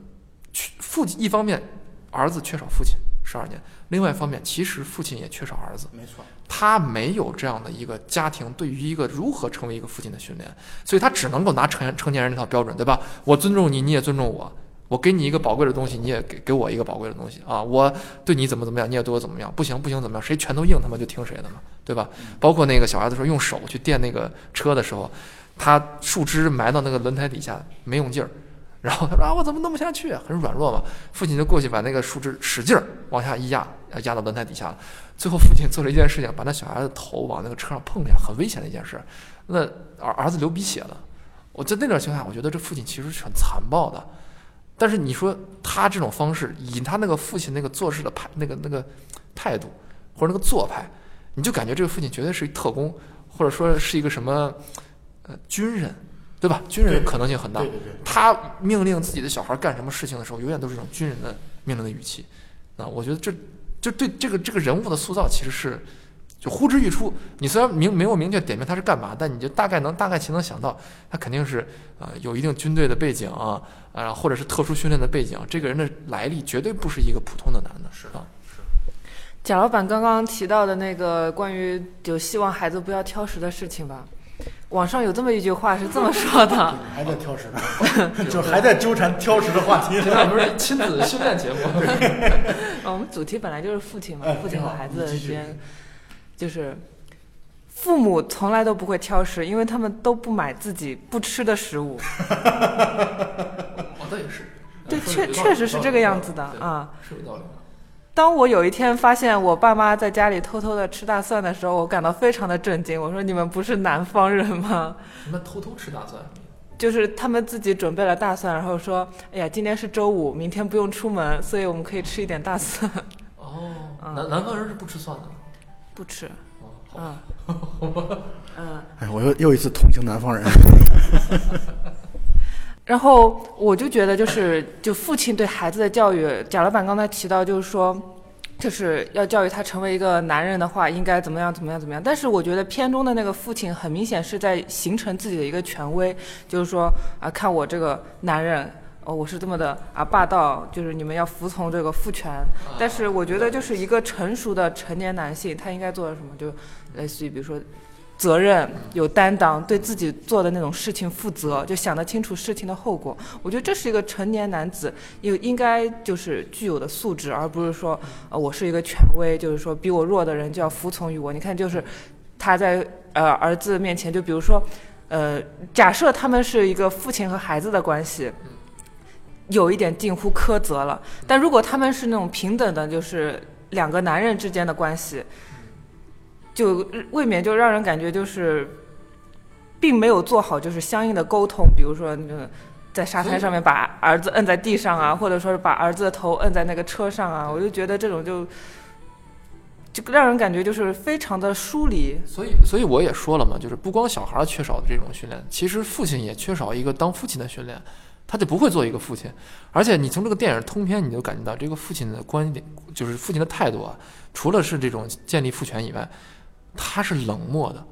父亲一方面儿子缺少父亲。十二年。另外一方面，其实父亲也缺少儿子，没错，他没有这样的一个家庭对于一个如何成为一个父亲的训练，所以他只能够拿成成年人那套标准，对吧？我尊重你，你也尊重我，我给你一个宝贵的东西，你也给给我一个宝贵的东西啊！我对你怎么怎么样，你也对我怎么样？不行不行，怎么样？谁拳头硬，他妈就听谁的嘛，对吧？包括那个小孩子说用手去垫那个车的时候，他树枝埋到那个轮胎底下没用劲儿。然后他说啊，我怎么弄不下去？很软弱嘛。父亲就过去把那个树枝使劲儿往下一压，压到轮胎底下了。最后父亲做了一件事情，把那小孩的头往那个车上碰一下，很危险的一件事。那儿儿子流鼻血了。我在那种情况下，我觉得这父亲其实是很残暴的。但是你说他这种方式，以他那个父亲那个做事的派那个那个态度或者那个做派，你就感觉这个父亲绝对是一特工，或者说是一个什么呃军人。对吧？军人可能性很大。他命令自己的小孩干什么事情的时候，永远都是一种军人的命令的语气。啊，我觉得这就对这个这个人物的塑造其实是就呼之欲出。你虽然明没有明确点明他是干嘛，但你就大概能大概其能想到，他肯定是啊有一定军队的背景啊啊，或者是特殊训练的背景。这个人的来历绝对不是一个普通的男的。是啊，是。贾老板刚刚提到的那个关于就希望孩子不要挑食的事情吧。网上有这么一句话是这么说的，还在挑食呢，就还在纠缠挑食的话题。这不是亲子训练节目。我们主题本来就是父亲嘛，父亲和孩子之间，就是父母从来都不会挑食，因为他们都不买自己不吃的食物。我倒也是，对，确确实是这个样子的啊，是有道理。当我有一天发现我爸妈在家里偷偷的吃大蒜的时候，我感到非常的震惊。我说：“你们不是南方人吗？”什么偷偷吃大蒜？就是他们自己准备了大蒜，然后说：“哎呀，今天是周五，明天不用出门，所以我们可以吃一点大蒜。”哦，南南方人是不吃蒜的。不吃。嗯，好。嗯。哎，我又又一次同情南方人。然后我就觉得，就是就父亲对孩子的教育，贾老板刚才提到，就是说，就是要教育他成为一个男人的话，应该怎么样怎么样怎么样。但是我觉得片中的那个父亲很明显是在形成自己的一个权威，就是说啊，看我这个男人，哦，我是这么的啊霸道，就是你们要服从这个父权。但是我觉得，就是一个成熟的成年男性，他应该做的什么，就类似于比如说。责任有担当，对自己做的那种事情负责，就想得清楚事情的后果。我觉得这是一个成年男子应应该就是具有的素质，而不是说呃我是一个权威，就是说比我弱的人就要服从于我。你看，就是他在呃儿子面前，就比如说呃假设他们是一个父亲和孩子的关系，有一点近乎苛责了。但如果他们是那种平等的，就是两个男人之间的关系。就未免就让人感觉就是，并没有做好就是相应的沟通，比如说那个在沙滩上面把儿子摁在地上啊，或者说是把儿子的头摁在那个车上啊，我就觉得这种就就让人感觉就是非常的疏离。所以，所以我也说了嘛，就是不光小孩缺少这种训练，其实父亲也缺少一个当父亲的训练，他就不会做一个父亲。而且你从这个电影通篇，你就感觉到这个父亲的观点，就是父亲的态度啊，除了是这种建立父权以外。他是冷漠的，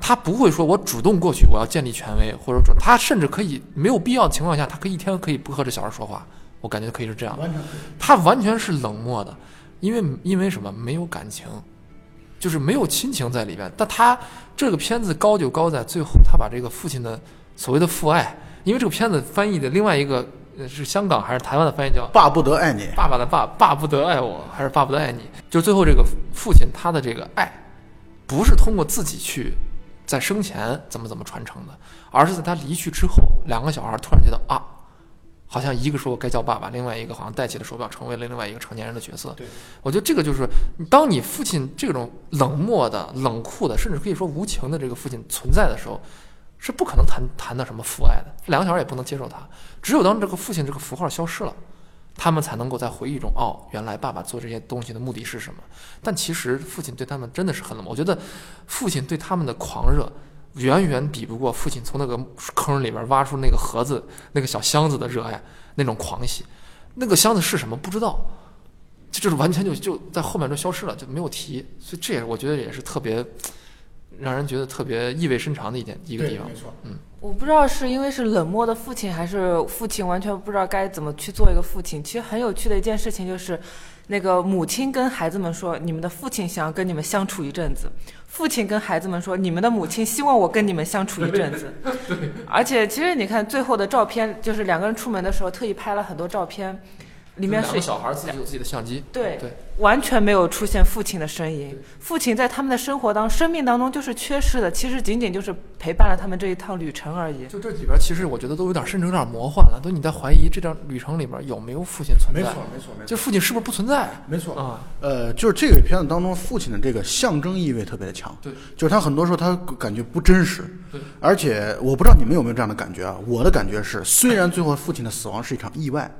他不会说，我主动过去，我要建立权威，或者他甚至可以没有必要的情况下，他可以一天可以不和这小孩说话，我感觉可以是这样。他完全是冷漠的，因为因为什么？没有感情，就是没有亲情在里边。但他这个片子高就高在最后，他把这个父亲的所谓的父爱，因为这个片子翻译的另外一个呃是香港还是台湾的翻译叫爸不得爱你，爸爸的爸，爸不得爱我，还是爸不得爱你？就最后这个父亲他的这个爱，不是通过自己去在生前怎么怎么传承的，而是在他离去之后，两个小孩突然觉得啊，好像一个说我该叫爸爸，另外一个好像戴起了手表，成为了另外一个成年人的角色。对，我觉得这个就是当你父亲这种冷漠的、冷酷的，甚至可以说无情的这个父亲存在的时候，是不可能谈谈到什么父爱的。两个小孩也不能接受他，只有当这个父亲这个符号消失了。他们才能够在回忆中，哦，原来爸爸做这些东西的目的是什么？但其实父亲对他们真的是很冷漠。我觉得父亲对他们的狂热，远远比不过父亲从那个坑里边挖出那个盒子、那个小箱子的热爱，那种狂喜。那个箱子是什么不知道，这就是完全就就在后面就消失了，就没有提。所以这也我觉得也是特别让人觉得特别意味深长的一点一个地方。错，我不知道是因为是冷漠的父亲，还是父亲完全不知道该怎么去做一个父亲。其实很有趣的一件事情就是，那个母亲跟孩子们说：“你们的父亲想要跟你们相处一阵子。”父亲跟孩子们说：“你们的母亲希望我跟你们相处一阵子。”而且其实你看最后的照片，就是两个人出门的时候特意拍了很多照片，里面是两个小孩自己有自己的相机，对对完全没有出现父亲的身影。父亲在他们的生活当生命当中就是缺失的，其实仅仅就是陪伴了他们这一趟旅程而已。就这里边，其实我觉得都有点，甚至有点魔幻了。都你在怀疑这段旅程里边有没有父亲存在？没错，没错，没错，就父亲是不是不存在没错。啊？呃，就是这个片子当中，父亲的这个象征意味特别的强。对，就是他很多时候他感觉不真实。对，而且我不知道你们有没有这样的感觉啊？我的感觉是，虽然最后父亲的死亡是一场意外，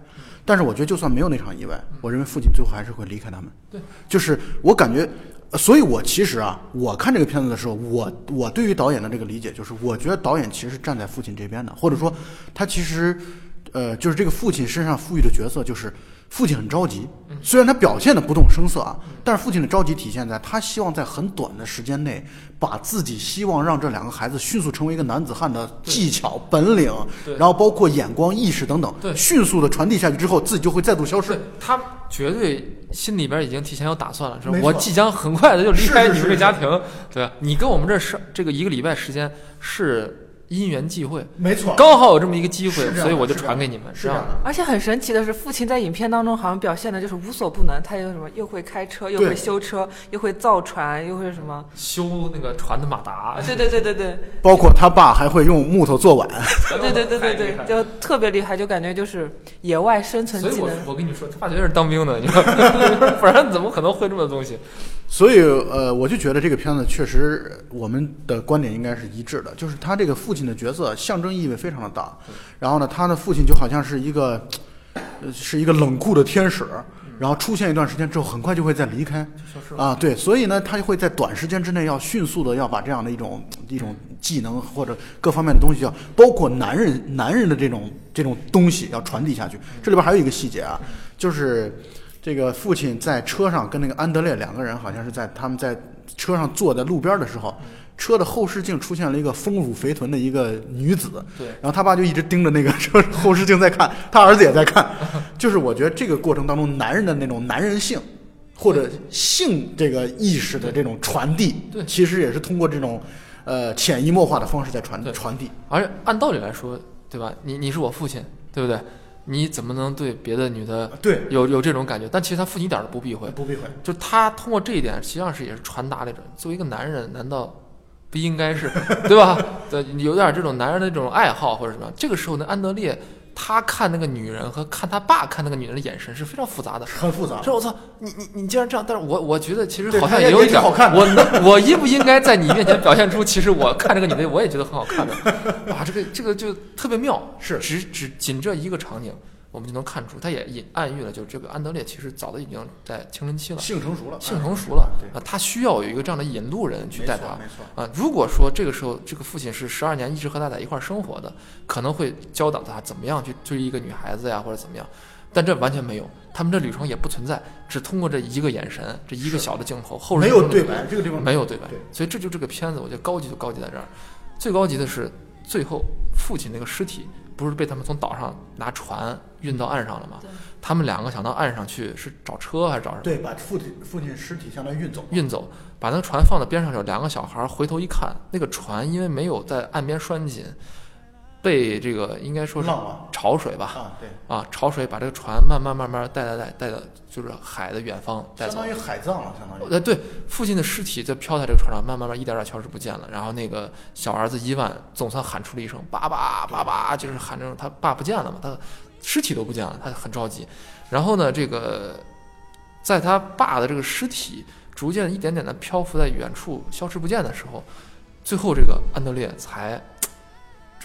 但是我觉得就算没有那场意外，我认为父亲最后还是会离开他们。对，就是我感觉，呃所以我其实啊，我看这个片子的时候，我我对于导演的这个理解就是，我觉得导演其实是站在父亲这边的，或者说他其实，呃，就是这个父亲身上赋予的角色就是。父亲很着急，虽然他表现的不动声色啊，但是父亲的着急体现在他希望在很短的时间内，把自己希望让这两个孩子迅速成为一个男子汉的技巧、本领，然后包括眼光、意识等等，迅速的传递下去之后，自己就会再度消失。他绝对心里边已经提前有打算了，我即将很快的就离开你们这个家庭，对吧？你跟我们这是这个一个礼拜时间是因缘际会，没错刚好有这么一个机会所以我就传给你们，是这样的。而且很神奇的是，父亲在影片当中好像表现的就是无所不能，他又什么又会开车，又会修车，又会造船，又会什么？修那个船的马达，对对对对对包括他爸还会用木头做碗，对对对对对，就特别厉害，就感觉就是野外生存所以我技能。我跟你说，他爸绝对是当兵的，你知道吗，不然怎么可能会这么多东西？所以呃，我就觉得这个片子确实我们的观点应该是一致的，就是他这个父亲的角色象征意味非常的大，然后呢，他的父亲就好像是一个呃是一个冷酷的天使。然后出现一段时间之后，很快就会再离开。啊，对，所以呢，他就会在短时间之内要迅速的要把这样的一种一种技能或者各方面的东西要，包括男人男人的这种这种东西要传递下去。这里边还有一个细节啊，就是这个父亲在车上跟那个安德烈两个人好像是在他们在车上坐在路边的时候，车的后视镜出现了一个丰乳肥臀的一个女子，对然后他爸就一直盯着那个车后视镜在看，他儿子也在看，就是我觉得这个过程当中男人的那种男人性。或者性这个意识的这种传递，对其实也是通过这种，呃，潜移默化的方式在传传递。而按道理来说，对吧？你你是我父亲，对不对？你怎么能对别的女的对，有有这种感觉？但其实他父亲一点都不避讳，不避讳。就他通过这一点，实际上是也是传达那种作为一个男人，难道不应该是对吧？对，有点这种男人的这种爱好或者什么。这个时候呢，安德烈他看那个女人和看他爸看那个女人的眼神是非常复杂的。很复杂。说我操，你你你竟然这样，但是我我觉得其实好像也有一点好看我能我应不应该在你面前表现出，其实我看这个女的我也觉得很好看的，哇，这个这个就特别妙，是只只仅这一个场景，我们就能看出，他也隐暗喻了，就是这个安德烈其实早都已经在青春期了，性成熟了，性成熟了对，啊，他需要有一个这样的引路人去带他。没错。啊，如果说这个时候这个父亲是十二年一直和他在一块儿生活的，可能会教导他怎么样去追一个女孩子呀，或者怎么样。但这完全没有，他们这旅程也不存在，只通过这一个眼神，这一个小的镜头，后没有对白，这个地方没有对白对，所以这就这个片子，我觉得高级就高级在这儿。最高级的是最后父亲那个尸体不是被他们从岛上拿船运到岸上了吗？他们两个想到岸上去是找车还是找什么？对，把父亲父亲尸体相当于运走。运走，把那个船放在边上的时候，两个小孩儿回头一看，那个船因为没有在岸边拴紧，被这个应该说是潮水吧，啊，对，啊，潮水把这个船慢慢慢慢带带带带到就是海的远方带走相当。于海葬了，相当于。呃，对，父亲的尸体在飘在这个船上，慢慢慢一点点消失不见了。然后那个小儿子伊万总算喊出了一声“爸爸，爸爸”，就是喊这种他爸不见了嘛，他尸体都不见了，他很着急。然后呢，这个在他爸的这个尸体逐渐一点点的漂浮在远处消失不见的时候，最后这个安德烈才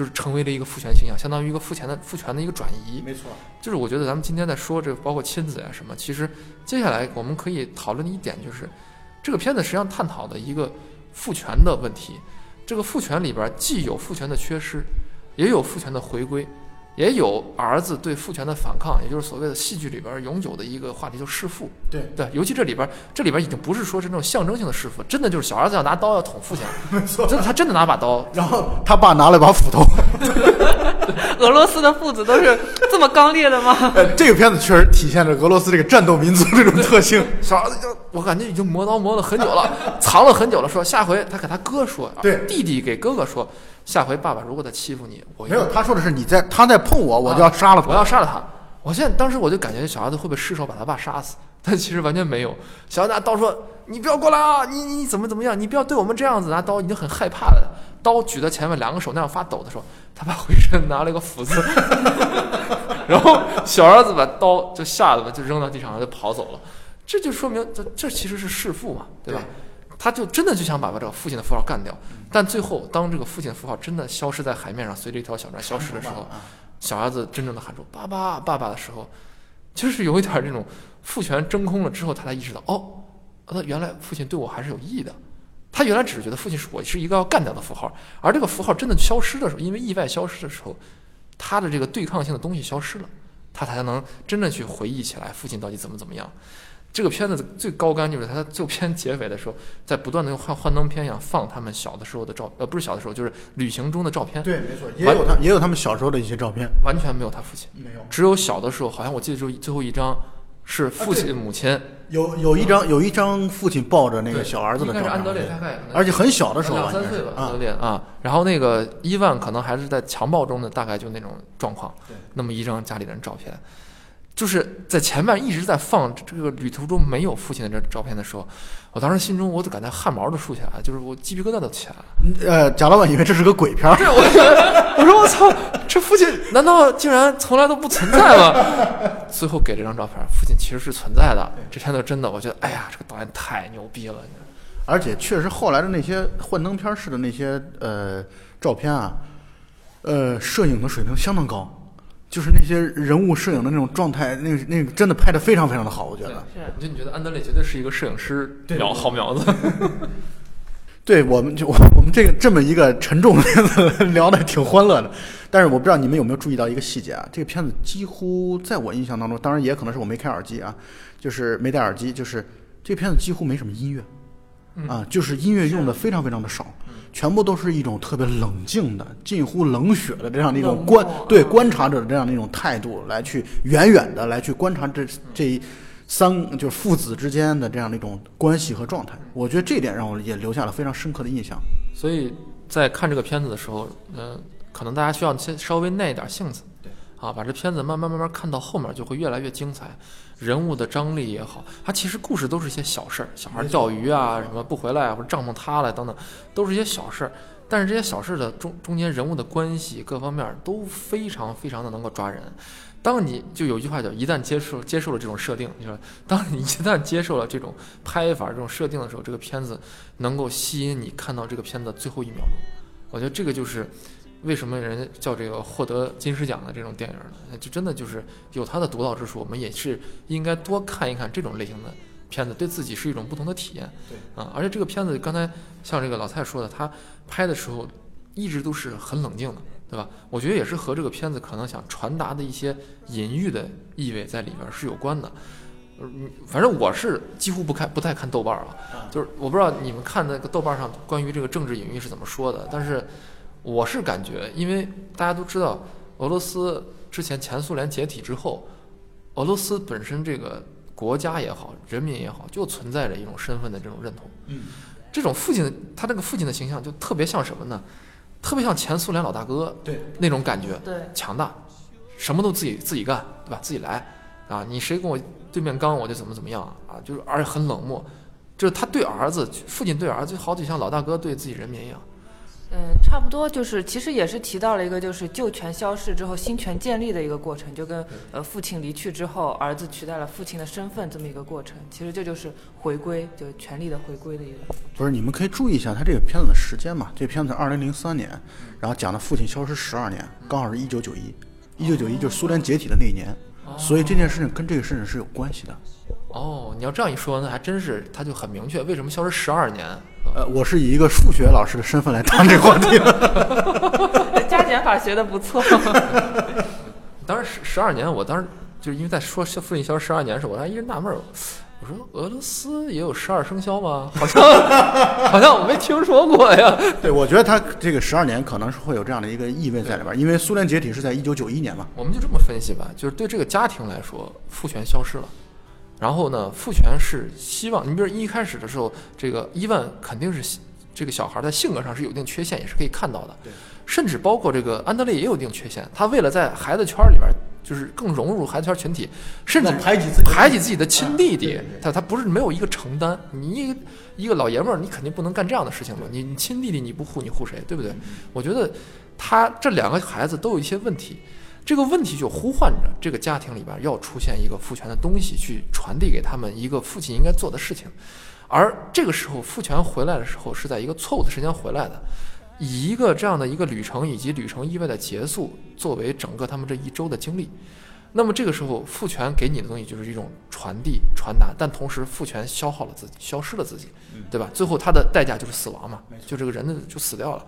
就是成为了一个父权形象，相当于一个父权的父权的一个转移。没错，就是我觉得咱们今天在说这个，包括亲子呀什么，其实接下来我们可以讨论的一点就是，这个片子实际上探讨的一个父权的问题。这个父权里边既有父权的缺失，也有父权的回归，也有儿子对父权的反抗，也就是所谓的戏剧里边永久的一个话题，就是弑父。对，对，尤其这里边，这里边已经不是说是那种象征性的弑父，真的就是小儿子要拿刀要捅父亲，没错。真的他真的拿把刀，然后他爸拿了把斧头。俄罗斯的父子都是这么刚烈的吗？呃，这个片子确实体现了俄罗斯这个战斗民族这种特性。小儿子就我感觉已经磨刀磨了很久了，藏了很久了。说下回他给他哥说，对弟弟给哥哥说，下回爸爸如果再欺负你，我没有，他说的是你在他在碰我，我就要杀了他。我要杀了他。我现在当时我就感觉小儿子会不会失手把他爸杀死，但其实完全没有。小儿子拿刀说：“你不要过来啊！你你你怎么怎么样？你不要对我们这样子拿刀，已经很害怕了。”刀举在前面，两个手那样发抖的时候，他爸回身拿了一个斧子，然后小儿子把刀就吓得吧，就扔到地上，就跑走了。这就说明这这其实是弑父嘛，对吧？他就真的就想把把这个父亲的符号干掉，但最后当这个父亲的符号真的消失在海面上，随着一条小船消失的时候，啊小儿子真正的喊出“爸爸，爸爸”的时候，就是有一点这种父权真空了之后，他才意识到，哦，那原来父亲对我还是有意义的。他原来只是觉得父亲是我是一个要干掉的符号，而这个符号真的消失的时候，因为意外消失的时候，他的这个对抗性的东西消失了，他才能真正去回忆起来父亲到底怎么怎么样。这个片子最高干就是他在最后片结尾的时候，在不断的用幻幻灯片一样放他们小的时候的照，呃，不是小的时候，就是旅行中的照片，对，没错，也有他也有他们小时候的一些照片。完全没有他父亲。没有，只有小的时候，好像我记得就最后一张是父亲、啊母亲，有有一张有一张父亲抱着那个小儿子的照片，安德烈，大概而且很小的时候，两三岁吧，安德，烈啊。然后那个伊万可能还是在强暴中的，大概就那种状况对。那么一张家里人照片，就是在前面一直在放这个旅途中没有父亲的这照片的时候，我当时心中我都感觉汗毛都竖起来了，就是我鸡皮疙瘩都起来了。嗯呃，贾老板以为这是个鬼片儿，对，我觉得，我说我操，这父亲难道竟然从来都不存在吗？最后给这张照片，父亲其实是存在的。这片子真的，我觉得，哎呀，这个导演太牛逼了。而且确实后来的那些幻灯片式的那些呃照片啊，呃，摄影的水平相当高。就是那些人物摄影的那种状态，那个那个真的拍的非常非常的好，我觉得。就你觉得安德烈绝对是一个摄影师对苗好苗子。对，我们就我我们这个这么一个沉重的片子 聊的挺欢乐的，但是我不知道你们有没有注意到一个细节啊？这个片子几乎在我印象当中，当然也可能是我没开耳机啊，就是没戴耳机，就是这个片子几乎没什么音乐，嗯啊，就是音乐用的非常非常的少，全部都是一种特别冷静的、近乎冷血的这样的一种观对嗯观察者的这样的一种态度来去远远的来去观察这这三就是父子之间的这样的一种关系和状态。我觉得这点让我也留下了非常深刻的印象。所以在看这个片子的时候，嗯、可能大家需要先稍微耐一点性子，对，啊，把这片子慢慢慢慢看到后面就会越来越精彩，人物的张力也好，它其实故事都是一些小事儿，小孩钓鱼啊，什么不回来啊，或者帐篷塌了等等，都是一些小事儿。但是这些小事的中中间人物的关系各方面都非常非常的能够抓人。当你就有一句话叫“一旦接受接受了这种设定”，你说，当你一旦接受了这种拍法、这种设定的时候，这个片子能够吸引你看到这个片子的最后一秒钟。我觉得这个就是为什么人家叫这个获得金狮奖的这种电影呢？就真的就是有它的独到之处。我们也是应该多看一看这种类型的片子，对自己是一种不同的体验。对啊，而且这个片子刚才像这个老蔡说的，他拍的时候一直都是很冷静的。对吧？我觉得也是和这个片子可能想传达的一些隐喻的意味在里边是有关的。呃嗯反正我是几乎不看不太看豆瓣儿了，就是我不知道你们看那个豆瓣上关于这个政治隐喻是怎么说的，但是我是感觉，因为大家都知道，俄罗斯之前前苏联解体之后，俄罗斯本身这个国家也好，人民也好，就存在着一种身份的这种认同。嗯，这种父亲他这个父亲的形象就特别像什么呢？特别像前苏联老大哥对那种感觉，对，强大，什么都自己自己干，对吧？自己来啊！你谁跟我对面刚，我就怎么怎么样啊！就是而且很冷漠，就是他对儿子，父亲对儿子，就好比像老大哥对自己人民一样。嗯，差不多就是，其实也是提到了一个，就是旧权消逝之后新权建立的一个过程，就跟呃父亲离去之后，儿子取代了父亲的身份这么一个过程。其实这就是回归，就是权力的回归的一个。不是，你们可以注意一下他这个片子的时间嘛？这片子二零零三年，然后讲的父亲消失十二年，刚好是一九九一，一九九一就是苏联解体的那一年，所以这件事情跟这个事情是有关系的。哦，你要这样一说，那还真是，他就很明确为什么消失十二年。呃，我是以一个数学老师的身份来谈这个话题的。加减法学的不错。当时十十二年，我当时就是因为在说父亲消失十二年的时候，我还一直纳闷儿，我说俄罗斯也有十二生肖吗？好像 好像我没听说过呀。对，我觉得他这个十二年可能是会有这样的一个意味在里边，因为苏联解体是在一九九一年嘛。我们就这么分析吧，就是对这个家庭来说，父权消失了。然后呢，父权是希望，你比如一开始的时候，这个伊万肯定是这个小孩在性格上是有一定缺陷，也是可以看到的。对，甚至包括这个安德烈也有一定缺陷，他为了在孩子圈里边就是更融入孩子圈群体，甚至排挤自己排挤自己的亲弟弟对对对，他他不是没有一个承担。你一个一个老爷们儿，你肯定不能干这样的事情嘛。你你亲弟弟你不护，你护谁？对不对？我觉得他这两个孩子都有一些问题。这个问题就呼唤着这个家庭里边要出现一个父权的东西，去传递给他们一个父亲应该做的事情。而这个时候，父权回来的时候是在一个错误的时间回来的，以一个这样的一个旅程以及旅程意外的结束作为整个他们这一周的经历。那么这个时候，父权给你的东西就是一种传递、传达，但同时父权消耗了自己，消失了自己，对吧？最后他的代价就是死亡嘛，就这个人的就死掉了。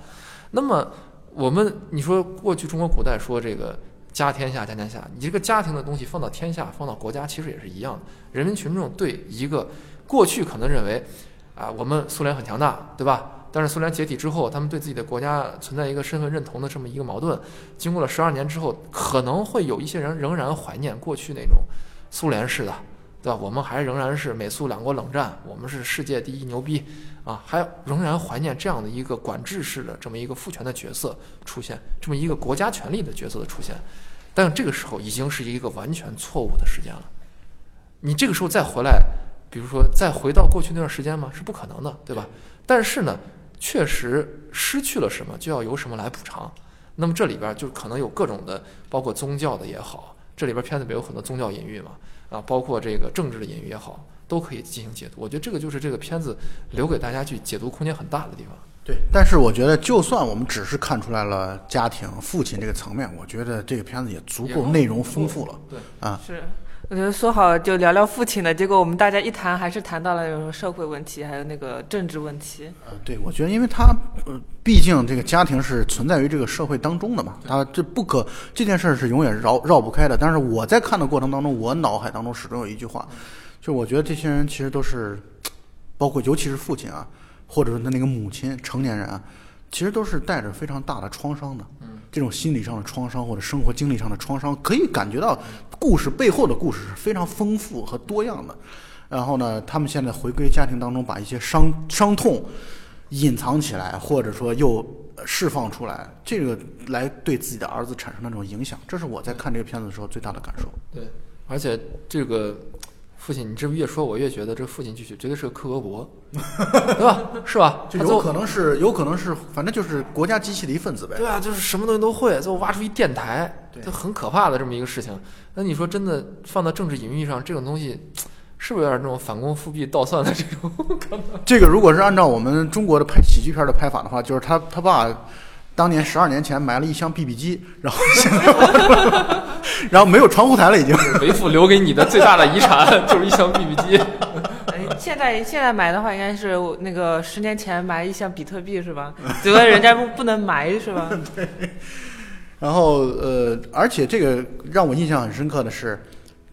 那么我们你说过去中国古代说这个。家天下，家天下。你这个家庭的东西放到天下，放到国家，其实也是一样的。人民群众对一个过去可能认为，啊，我们苏联很强大，对吧？但是苏联解体之后，他们对自己的国家存在一个身份认同的这么一个矛盾。经过了十二年之后，可能会有一些人仍然怀念过去那种苏联式的，对吧？我们还仍然是美苏两国冷战，我们是世界第一牛逼啊，还仍然怀念这样的一个管制式的这么一个父权的角色出现，这么一个国家权力的角色的出现。但这个时候已经是一个完全错误的时间了。你这个时候再回来，比如说再回到过去那段时间吗？是不可能的，对吧？但是呢，确实失去了什么，就要由什么来补偿。那么这里边就可能有各种的，包括宗教的也好，这里边片子里有很多宗教隐喻嘛，啊，包括这个政治的隐喻也好，都可以进行解读。我觉得这个就是这个片子留给大家去解读空间很大的地方。对，但是我觉得，就算我们只是看出来了家庭、父亲这个层面，我觉得这个片子也足够内容丰富了。对啊，是，我觉得说好就聊聊父亲的，结果我们大家一谈，还是谈到了社会问题，还有那个政治问题。呃，对，我觉得，因为他呃，毕竟这个家庭是存在于这个社会当中的嘛，他这不可这件事儿是永远绕绕不开的。但是我在看的过程当中，我脑海当中始终有一句话，就我觉得这些人其实都是，包括尤其是父亲啊。或者说他那个母亲，成年人啊，其实都是带着非常大的创伤的。嗯，这种心理上的创伤或者生活经历上的创伤，可以感觉到故事背后的故事是非常丰富和多样的。然后呢，他们现在回归家庭当中，把一些伤伤痛隐藏起来，或者说又释放出来，这个来对自己的儿子产生那种影响，这是我在看这个片子的时候最大的感受。对，而且这个。父亲，你这么越说，我越觉得这父亲绝绝对是个克格勃，对吧？是吧？就有可能是，有可能是，反正就是国家机器的一份子呗。对啊，就是什么东西都会，最后挖出一电台，就很可怕的这么一个事情。那你说真的放到政治隐喻上，这种东西是不是有点那种反攻复辟、倒算的这种？这个如果是按照我们中国的拍喜剧片的拍法的话，就是他他爸当年十二年前埋了一箱 BB 机，然后现在。然后没有窗户台了，已经。为父留给你的最大的遗产 就是一箱 BB 机。现在现在买的话，应该是那个十年前买一箱比特币是吧？觉得人家不不能埋是吧？对。然后呃，而且这个让我印象很深刻的是，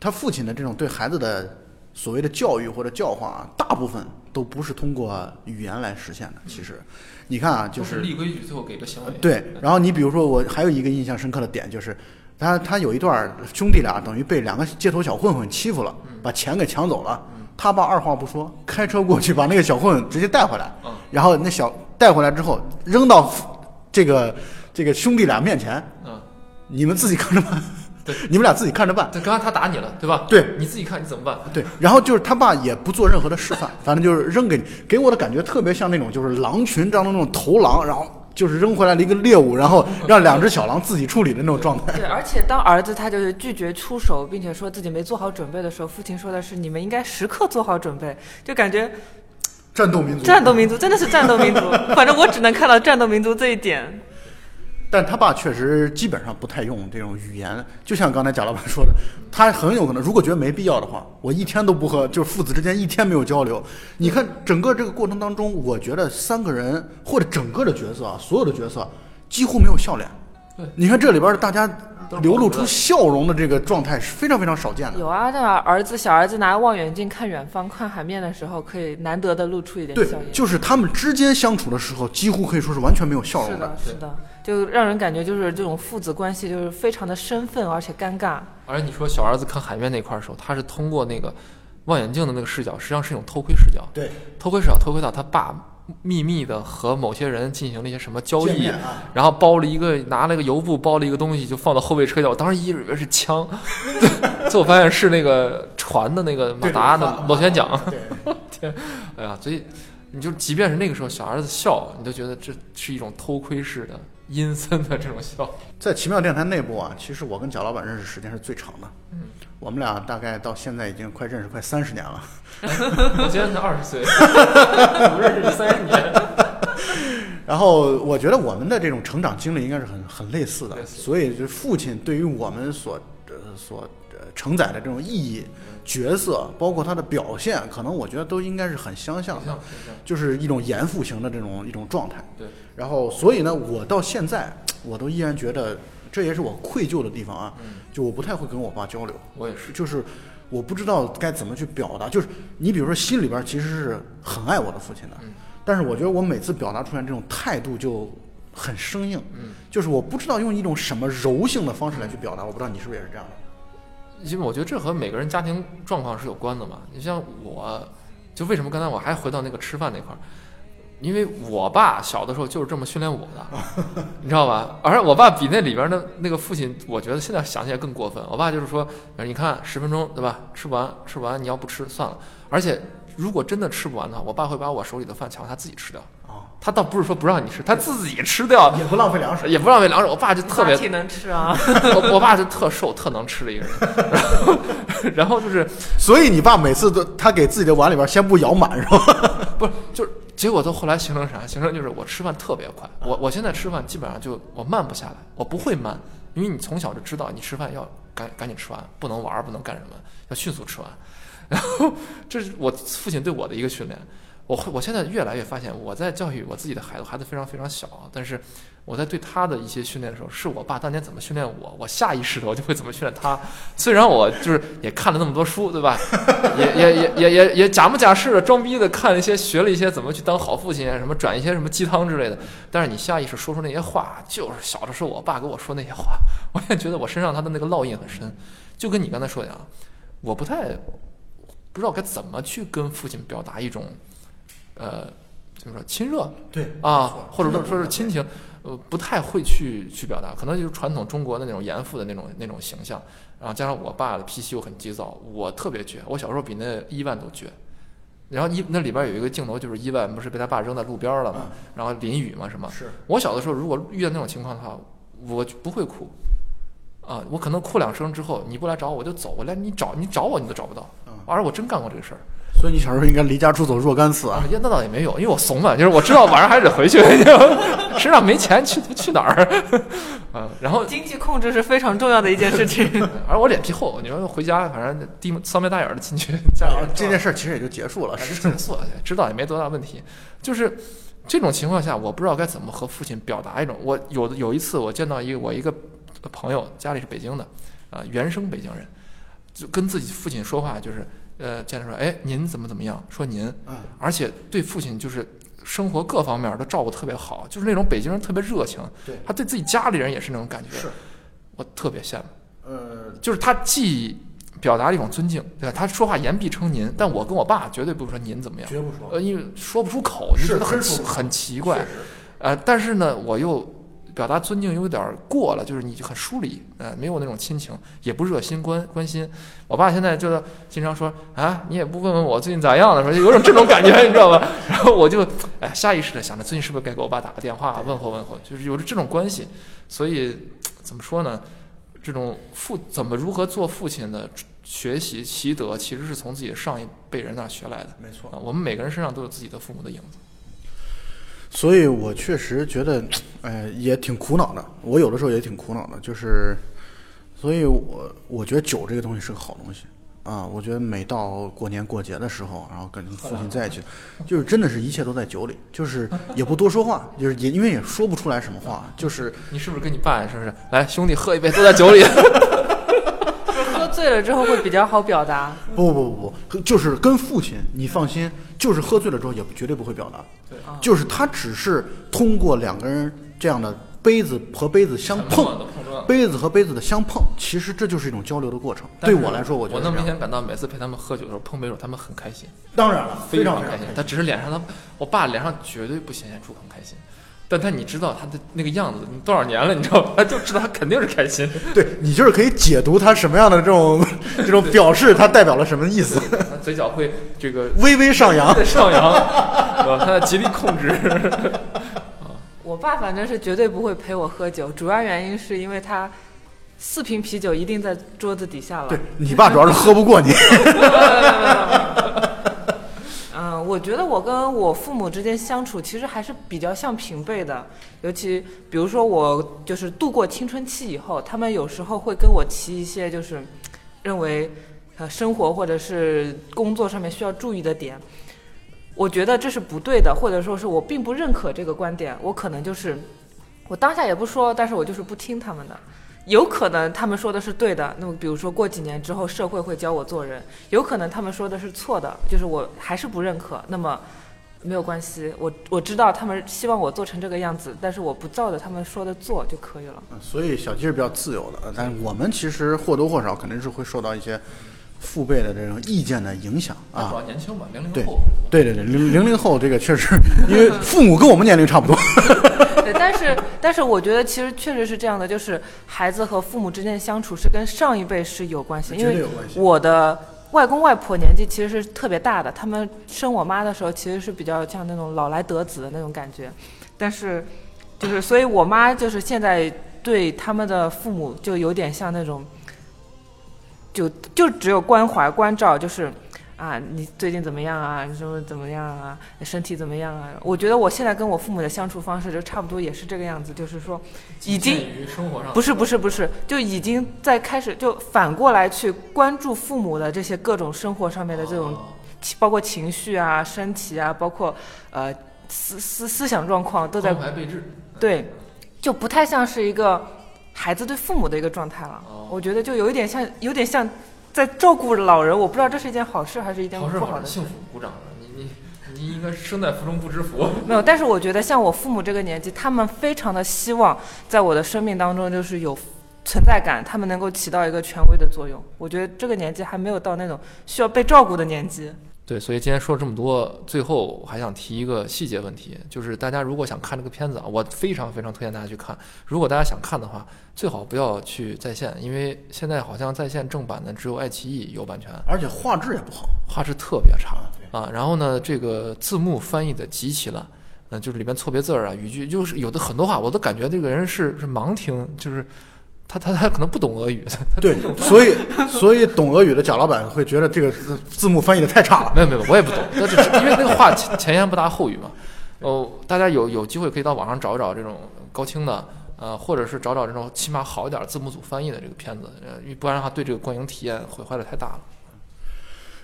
他父亲的这种对孩子的所谓的教育或者教化，大部分都不是通过语言来实现的。其实，你看啊，就是立规矩，最后给个行为。对。然后你比如说，我还有一个印象深刻的点就是。他他有一段兄弟俩等于被两个街头小混混欺负了，把钱给抢走了。他爸二话不说，开车过去把那个小混混直接带回来。然后那小带回来之后扔到这个这个兄弟俩面前，嗯，你们自己看着办，对，你们俩自己看着办。对，刚才他打你了，对吧？对你自己看你怎么办？对，然后就是他爸也不做任何的示范，反正就是扔给你，给我的感觉特别像那种就是狼群当中那种头狼，然后就是扔回来了一个猎物，然后让两只小狼自己处理的那种状态。对，而且当儿子他就是拒绝出手，并且说自己没做好准备的时候，父亲说的是你们应该时刻做好准备，就感觉战斗民族，战斗民族真的是战斗民族。反正我只能看到战斗民族这一点。但他爸确实基本上不太用这种语言，就像刚才贾老板说的，他很有可能如果觉得没必要的话，我一天都不和，就是父子之间一天没有交流。你看整个这个过程当中，我觉得三个人或者整个的角色啊，所有的角色几乎没有笑脸。对，你看这里边大家流露出笑容的这个状态是非常非常少见的。有啊，那儿子小儿子拿望远镜看远方、看海面的时候，可以难得的露出一点对笑，颜。就是他们之间相处的时候，几乎可以说是完全没有笑容是的，是的，就让人感觉就是这种父子关系就是非常的生分，而且尴尬。而且你说小儿子看海面那块儿的时候，他是通过那个望远镜的那个视角，实际上是一种偷窥视角。对，偷窥视角偷窥到他爸秘密的和某些人进行了一些什么交易，啊然后包了一个拿了个油布包了一个东西，就放到后备车角。我当时以为是枪，最后发现是那个船的那个马达的螺旋桨。天，哎呀，所以你就即便是那个时候小孩子笑，你都觉得这是一种偷窥式的阴森的这种笑。在奇妙电台内部啊，其实我跟贾老板认识时间是最长的。嗯，我们俩大概到现在已经快认识快三十年了。我今年才二十岁，我们认识三十年。然后我觉得我们的这种成长经历应该是很很类似的，所以就是父亲对于我们所呃所呃承载的这种意义、角色，包括他的表现，可能我觉得都应该是很相像的，就是一种严父型的这种一种状态。对，然后所以呢，我到现在我都依然觉得这也是我愧疚的地方啊，嗯，就我不太会跟我爸交流。我也是。就是我不知道该怎么去表达，就是你比如说心里边其实是很爱我的父亲的，嗯但是我觉得我每次表达出来这种态度就很生硬，嗯，就是我不知道用一种什么柔性的方式来去表达，我不知道你是不是也是这样的？因为我觉得这和每个人家庭状况是有关的嘛。你像我，就为什么刚才我还回到那个吃饭那块儿，因为我爸小的时候就是这么训练我的，你知道吧？而我爸比那里边的那个父亲，我觉得现在想起来更过分。我爸就是说，你看十分钟对吧？吃不完，吃不完你要不吃算了。而且如果真的吃不完的话，我爸会把我手里的饭抢过他自己吃掉。啊，他倒不是说不让你吃，他自己吃掉，也不浪费粮食。也不浪费粮食。我爸就特别挺能吃啊，我我爸就特瘦、特能吃的一个人，然后 然后就是所以你爸每次都他给自己的碗里边先不舀满是吧？不是就是结果到后来形成啥？形成就是我吃饭特别快，我我现在吃饭基本上就我慢不下来，我不会慢，因为你从小就知道你吃饭要赶赶紧吃完，不能玩儿，不能干什么，要迅速吃完。然后这是我父亲对我的一个训练。我，我现在越来越发现，我在教育我自己的孩子，孩子非常非常小，但是我在对他的一些训练的时候，是我爸当年怎么训练我，我下意识的我就会怎么训练他。虽然我就是也看了那么多书，对吧？也也也也也也假模假式的装逼的看了一些，学了一些怎么去当好父亲啊，什么转一些什么鸡汤之类的。但是你下意识说出那些话，就是小的时候我爸给我说那些话，我也觉得我身上他的那个烙印很深。就跟你刚才说的一样，我不太不知道该怎么去跟父亲表达一种。呃，怎么说亲热对啊，或者说说是亲情，呃，不太会去去表达，可能就是传统中国的那种严父的那种那种形象，然后加上我爸的脾气又很急躁，我特别倔，我小时候比那伊万都倔。然后伊那里边有一个镜头，就是伊万不是被他爸扔在路边了嘛，然后淋雨嘛什么。是我小的时候如果遇到那种情况的话，我就不会哭，啊，我可能哭两声之后，你不来找我，我就走，我连你找你找我你都找不到。嗯而我真干过这个事儿。所以你小时候应该离家出走若干次啊啊，。那倒也没有，因为我怂嘛，就是我知道晚上还得回去，身上没钱去去哪儿？啊，然后经济控制是非常重要的一件事情。而我脸皮厚，你说回家反正低三眉大眼的进去，家里人这件事儿其实也就结束了，还是是结束了，知道也没多大问题。就是这种情况下，我不知道该怎么和父亲表达一种。我有的有一次，我见到一个我一个朋友，家里是北京的，啊、原生北京人，就跟自己父亲说话，就是呃，见着说，哎，您怎么怎么样？说您，嗯，而且对父亲就是生活各方面都照顾特别好，就是那种北京人特别热情，对他对自己家里人也是那种感觉，是，我特别羡慕。呃，就是他既表达了一种尊敬，对吧？他说话言必称您，但我跟我爸绝对不说您怎么样，绝不说，呃，因为说不出口，你是觉得很很奇怪呃，但是呢，我又表达尊敬有点儿过了，就是你就很疏离，呃，没有那种亲情，也不热心关关心。我爸现在就是经常说啊，你也不问问我最近咋样了，说就有种这种感觉，你知道吧？然后我就哎下意识的想着最近是不是该给我爸打个电话问候问候，就是有着这种关系。所以怎么说呢？这种父怎么如何做父亲的学习习得，其实是从自己的上一辈人那儿学来的。没错啊，我们每个人身上都有自己的父母的影子。所以我确实觉得，哎，也挺苦恼的。我有的时候也挺苦恼的，就是，所以我我觉得酒这个东西是个好东西啊。我觉得每到过年过节的时候，然后跟父亲在一起，就是真的是一切都在酒里，就是也不多说话，就是也因为也说不出来什么话，就是你是不是跟你爸是不是？来，兄弟，喝一杯，都在酒里。喝醉了之后会比较好表达。不不不不，就是跟父亲，你放心，就是喝醉了之后也绝对不会表达，对就是他只是通过两个人这样的杯子和杯子相碰。杯子和杯子的相碰，其实这就是一种交流的过程。对我来说，我觉得是这样能明显感到，每次陪他们喝酒的时候碰杯的时候，他们很开心，当然了，非常常开心。他只是脸上他，我爸脸上绝对不显现出很开心，但他你知道他的那个样子，你多少年了，你知道吧？他就知道他肯定是开心，对你就是可以解读他什么样的这种 这种表示，他代表了什么意思，他嘴角会这个微微上扬。在上扬，对吧？他在极力控制。我爸反正是绝对不会陪我喝酒，主要原因是因为他四瓶啤酒一定在桌子底下了。对你爸主要是喝不过你，我觉得我跟我父母之间相处其实还是比较像平辈的，尤其比如说我就是度过青春期以后，他们有时候会跟我提一些就是认为呃生活或者是工作上面需要注意的点，我觉得这是不对的，或者说是我并不认可这个观点，我可能就是我当下也不说，但是我就是不听他们的。有可能他们说的是对的，那么比如说过几年之后社会会教我做人，有可能他们说的是错的，就是我还是不认可，那么没有关系，我我知道他们希望我做成这个样子，但是我不照着他们说的做就可以了。所以小鸡是比较自由的，但是我们其实或多或少肯定是会受到一些父辈的这种意见的影响啊主啊。要年轻嘛，零零后。对对对，零零零后这个确实，因为父母跟我们年龄差不多。对，但是但是我觉得其实确实是这样的，就是孩子和父母之间的相处是跟上一辈是有关系，因为绝对有关系我的外公外婆年纪其实是特别大的，他们生我妈的时候其实是比较像那种老来得子的那种感觉，但是就是所以我妈就是现在对他们的父母就有点像那种，就就只有关怀关照，就是。啊，你最近怎么样啊？你什么怎么样啊？身体怎么样啊？我觉得我现在跟我父母的相处方式就差不多也是这个样子，就是说，已经不是不是不是，就已经在开始就反过来去关注父母的这些各种生活上面的这种，哦包括情绪啊、身体啊，包括呃思思思想状况都在。对，就不太像是一个孩子对父母的一个状态了。哦我觉得就有一点像，有点像在照顾老人。我不知道这是一件好事还是一件好事好事，不好的。幸福，鼓掌！你你你应该生在福中不知福。没有，但是我觉得像我父母这个年纪，他们非常的希望在我的生命当中就是有存在感，他们能够起到一个权威的作用。我觉得这个年纪还没有到那种需要被照顾的年纪。对，所以今天说了这么多，最后我还想提一个细节问题，就是大家如果想看这个片子啊，我非常非常推荐大家去看。如果大家想看的话，最好不要去在线，因为现在好像在线正版的只有爱奇艺有版权，而且画质也不好。画质特别差啊。然后呢，这个字幕翻译的极其烂，嗯、就是里面错别字儿啊、语句，就是有的很多话我都感觉这个人是是盲听，就是他他他可能不懂俄语，对，所以所以懂俄语的贾老板会觉得这个字字幕翻译的太差了。没有没有，我也不懂，那只是因为那个话前前言不搭后语嘛。哦，大家有有机会可以到网上找一找这种高清的，呃，或者是找找这种起码好一点字幕组翻译的这个片子，呃，不然的话对这个观影体验毁坏的太大了。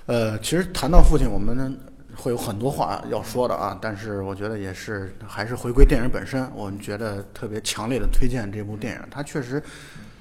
呃，其实谈到父亲，我们呢会有很多话要说的啊，但是我觉得也是还是回归电影本身，我们觉得特别强烈的推荐这部电影。它确实，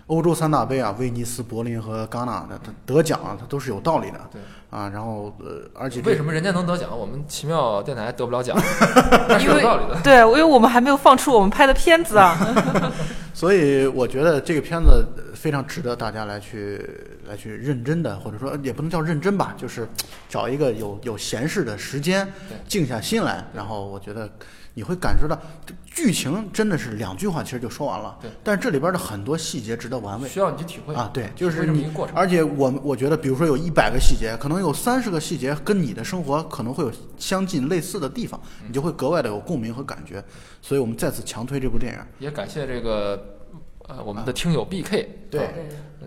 欧洲三大杯啊，威尼斯、柏林和戛纳的它得奖啊，它都是有道理的对，啊。然后呃，而且为什么人家能得奖，我们奇妙电台得不了奖？那是因为有道理的。对，因为我们还没有放出我们拍的片子啊。所以我觉得这个片子非常值得大家来去来去认真的，或者说也不能叫认真吧，就是找一个有有闲适的时间对，静下心来，然后我觉得你会感受到这剧情真的是两句话其实就说完了，对但是这里边的很多细节值得玩味。需要你去体会啊，对，就是你。而且我们我觉得，比如说有一百个细节，可能有三十个细节跟你的生活可能会有相近类似的地方，嗯你就会格外的有共鸣和感觉。所以我们再次强推这部电影。也感谢这个呃我们的听友 BK，对啊这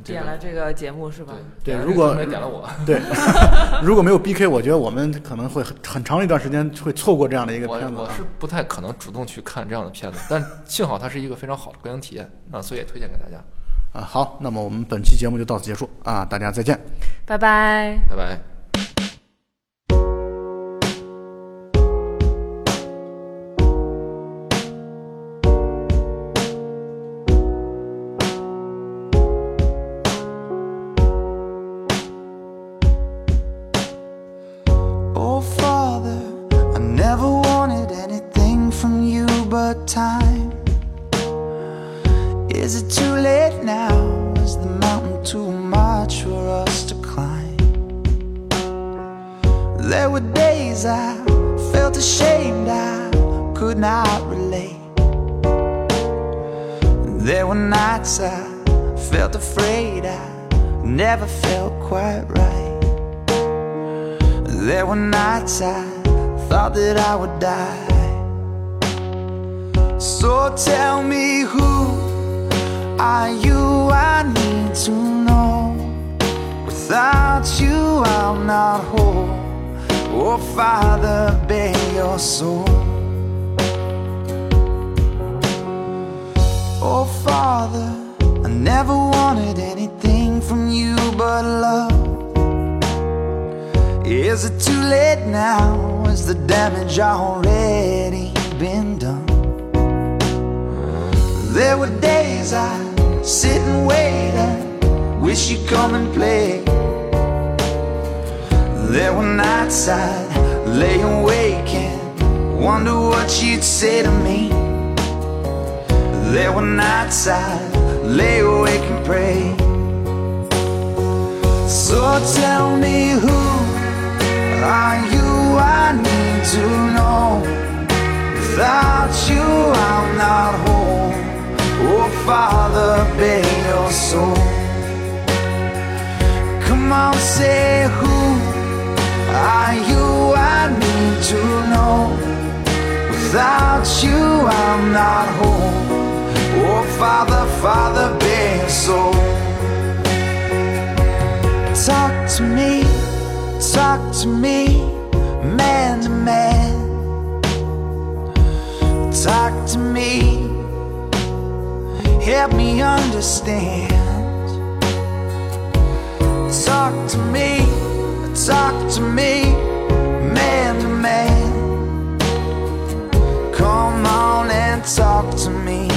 点了这个节目是吧？对如果这个点了我，对，如果没有 BK，我觉得我们可能会很很长一段时间会错过这样的一个片子我。我是不太可能主动去看这样的片子，但幸好它是一个非常好的观影体验啊，所以也推荐给大家。啊，好，那么我们本期节目就到此结束啊，大家再见。拜拜。拜拜。Say who are you? I need to know. Without you, I'm not home. Oh, Father, Father, your soul. Talk to me, talk to me, man to man. Talk to me, help me understand. Talk to me, talk to me, man to man. Come on and talk to me,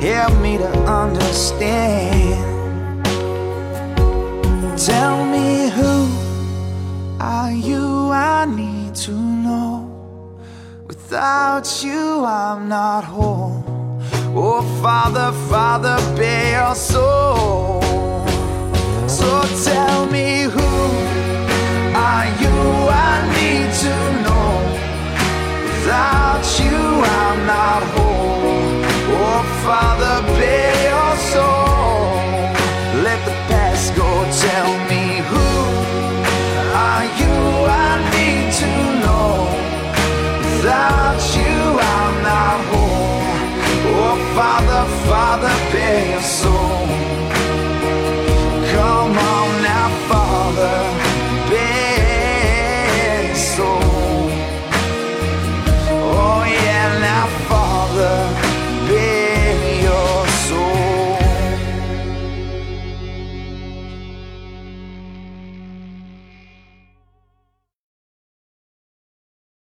help me to understand. Tell me who are you? I need to know. Without you, I'm not whole. Oh, Father, Father, bear your soul. So tell me who are you? I need to know. Without you, I'm not whole. Oh, Father, your soul. Let the past go. Tell me who are you? I need to know. Without you, I'm not whole. Oh, Father, Father, bear your soul no more.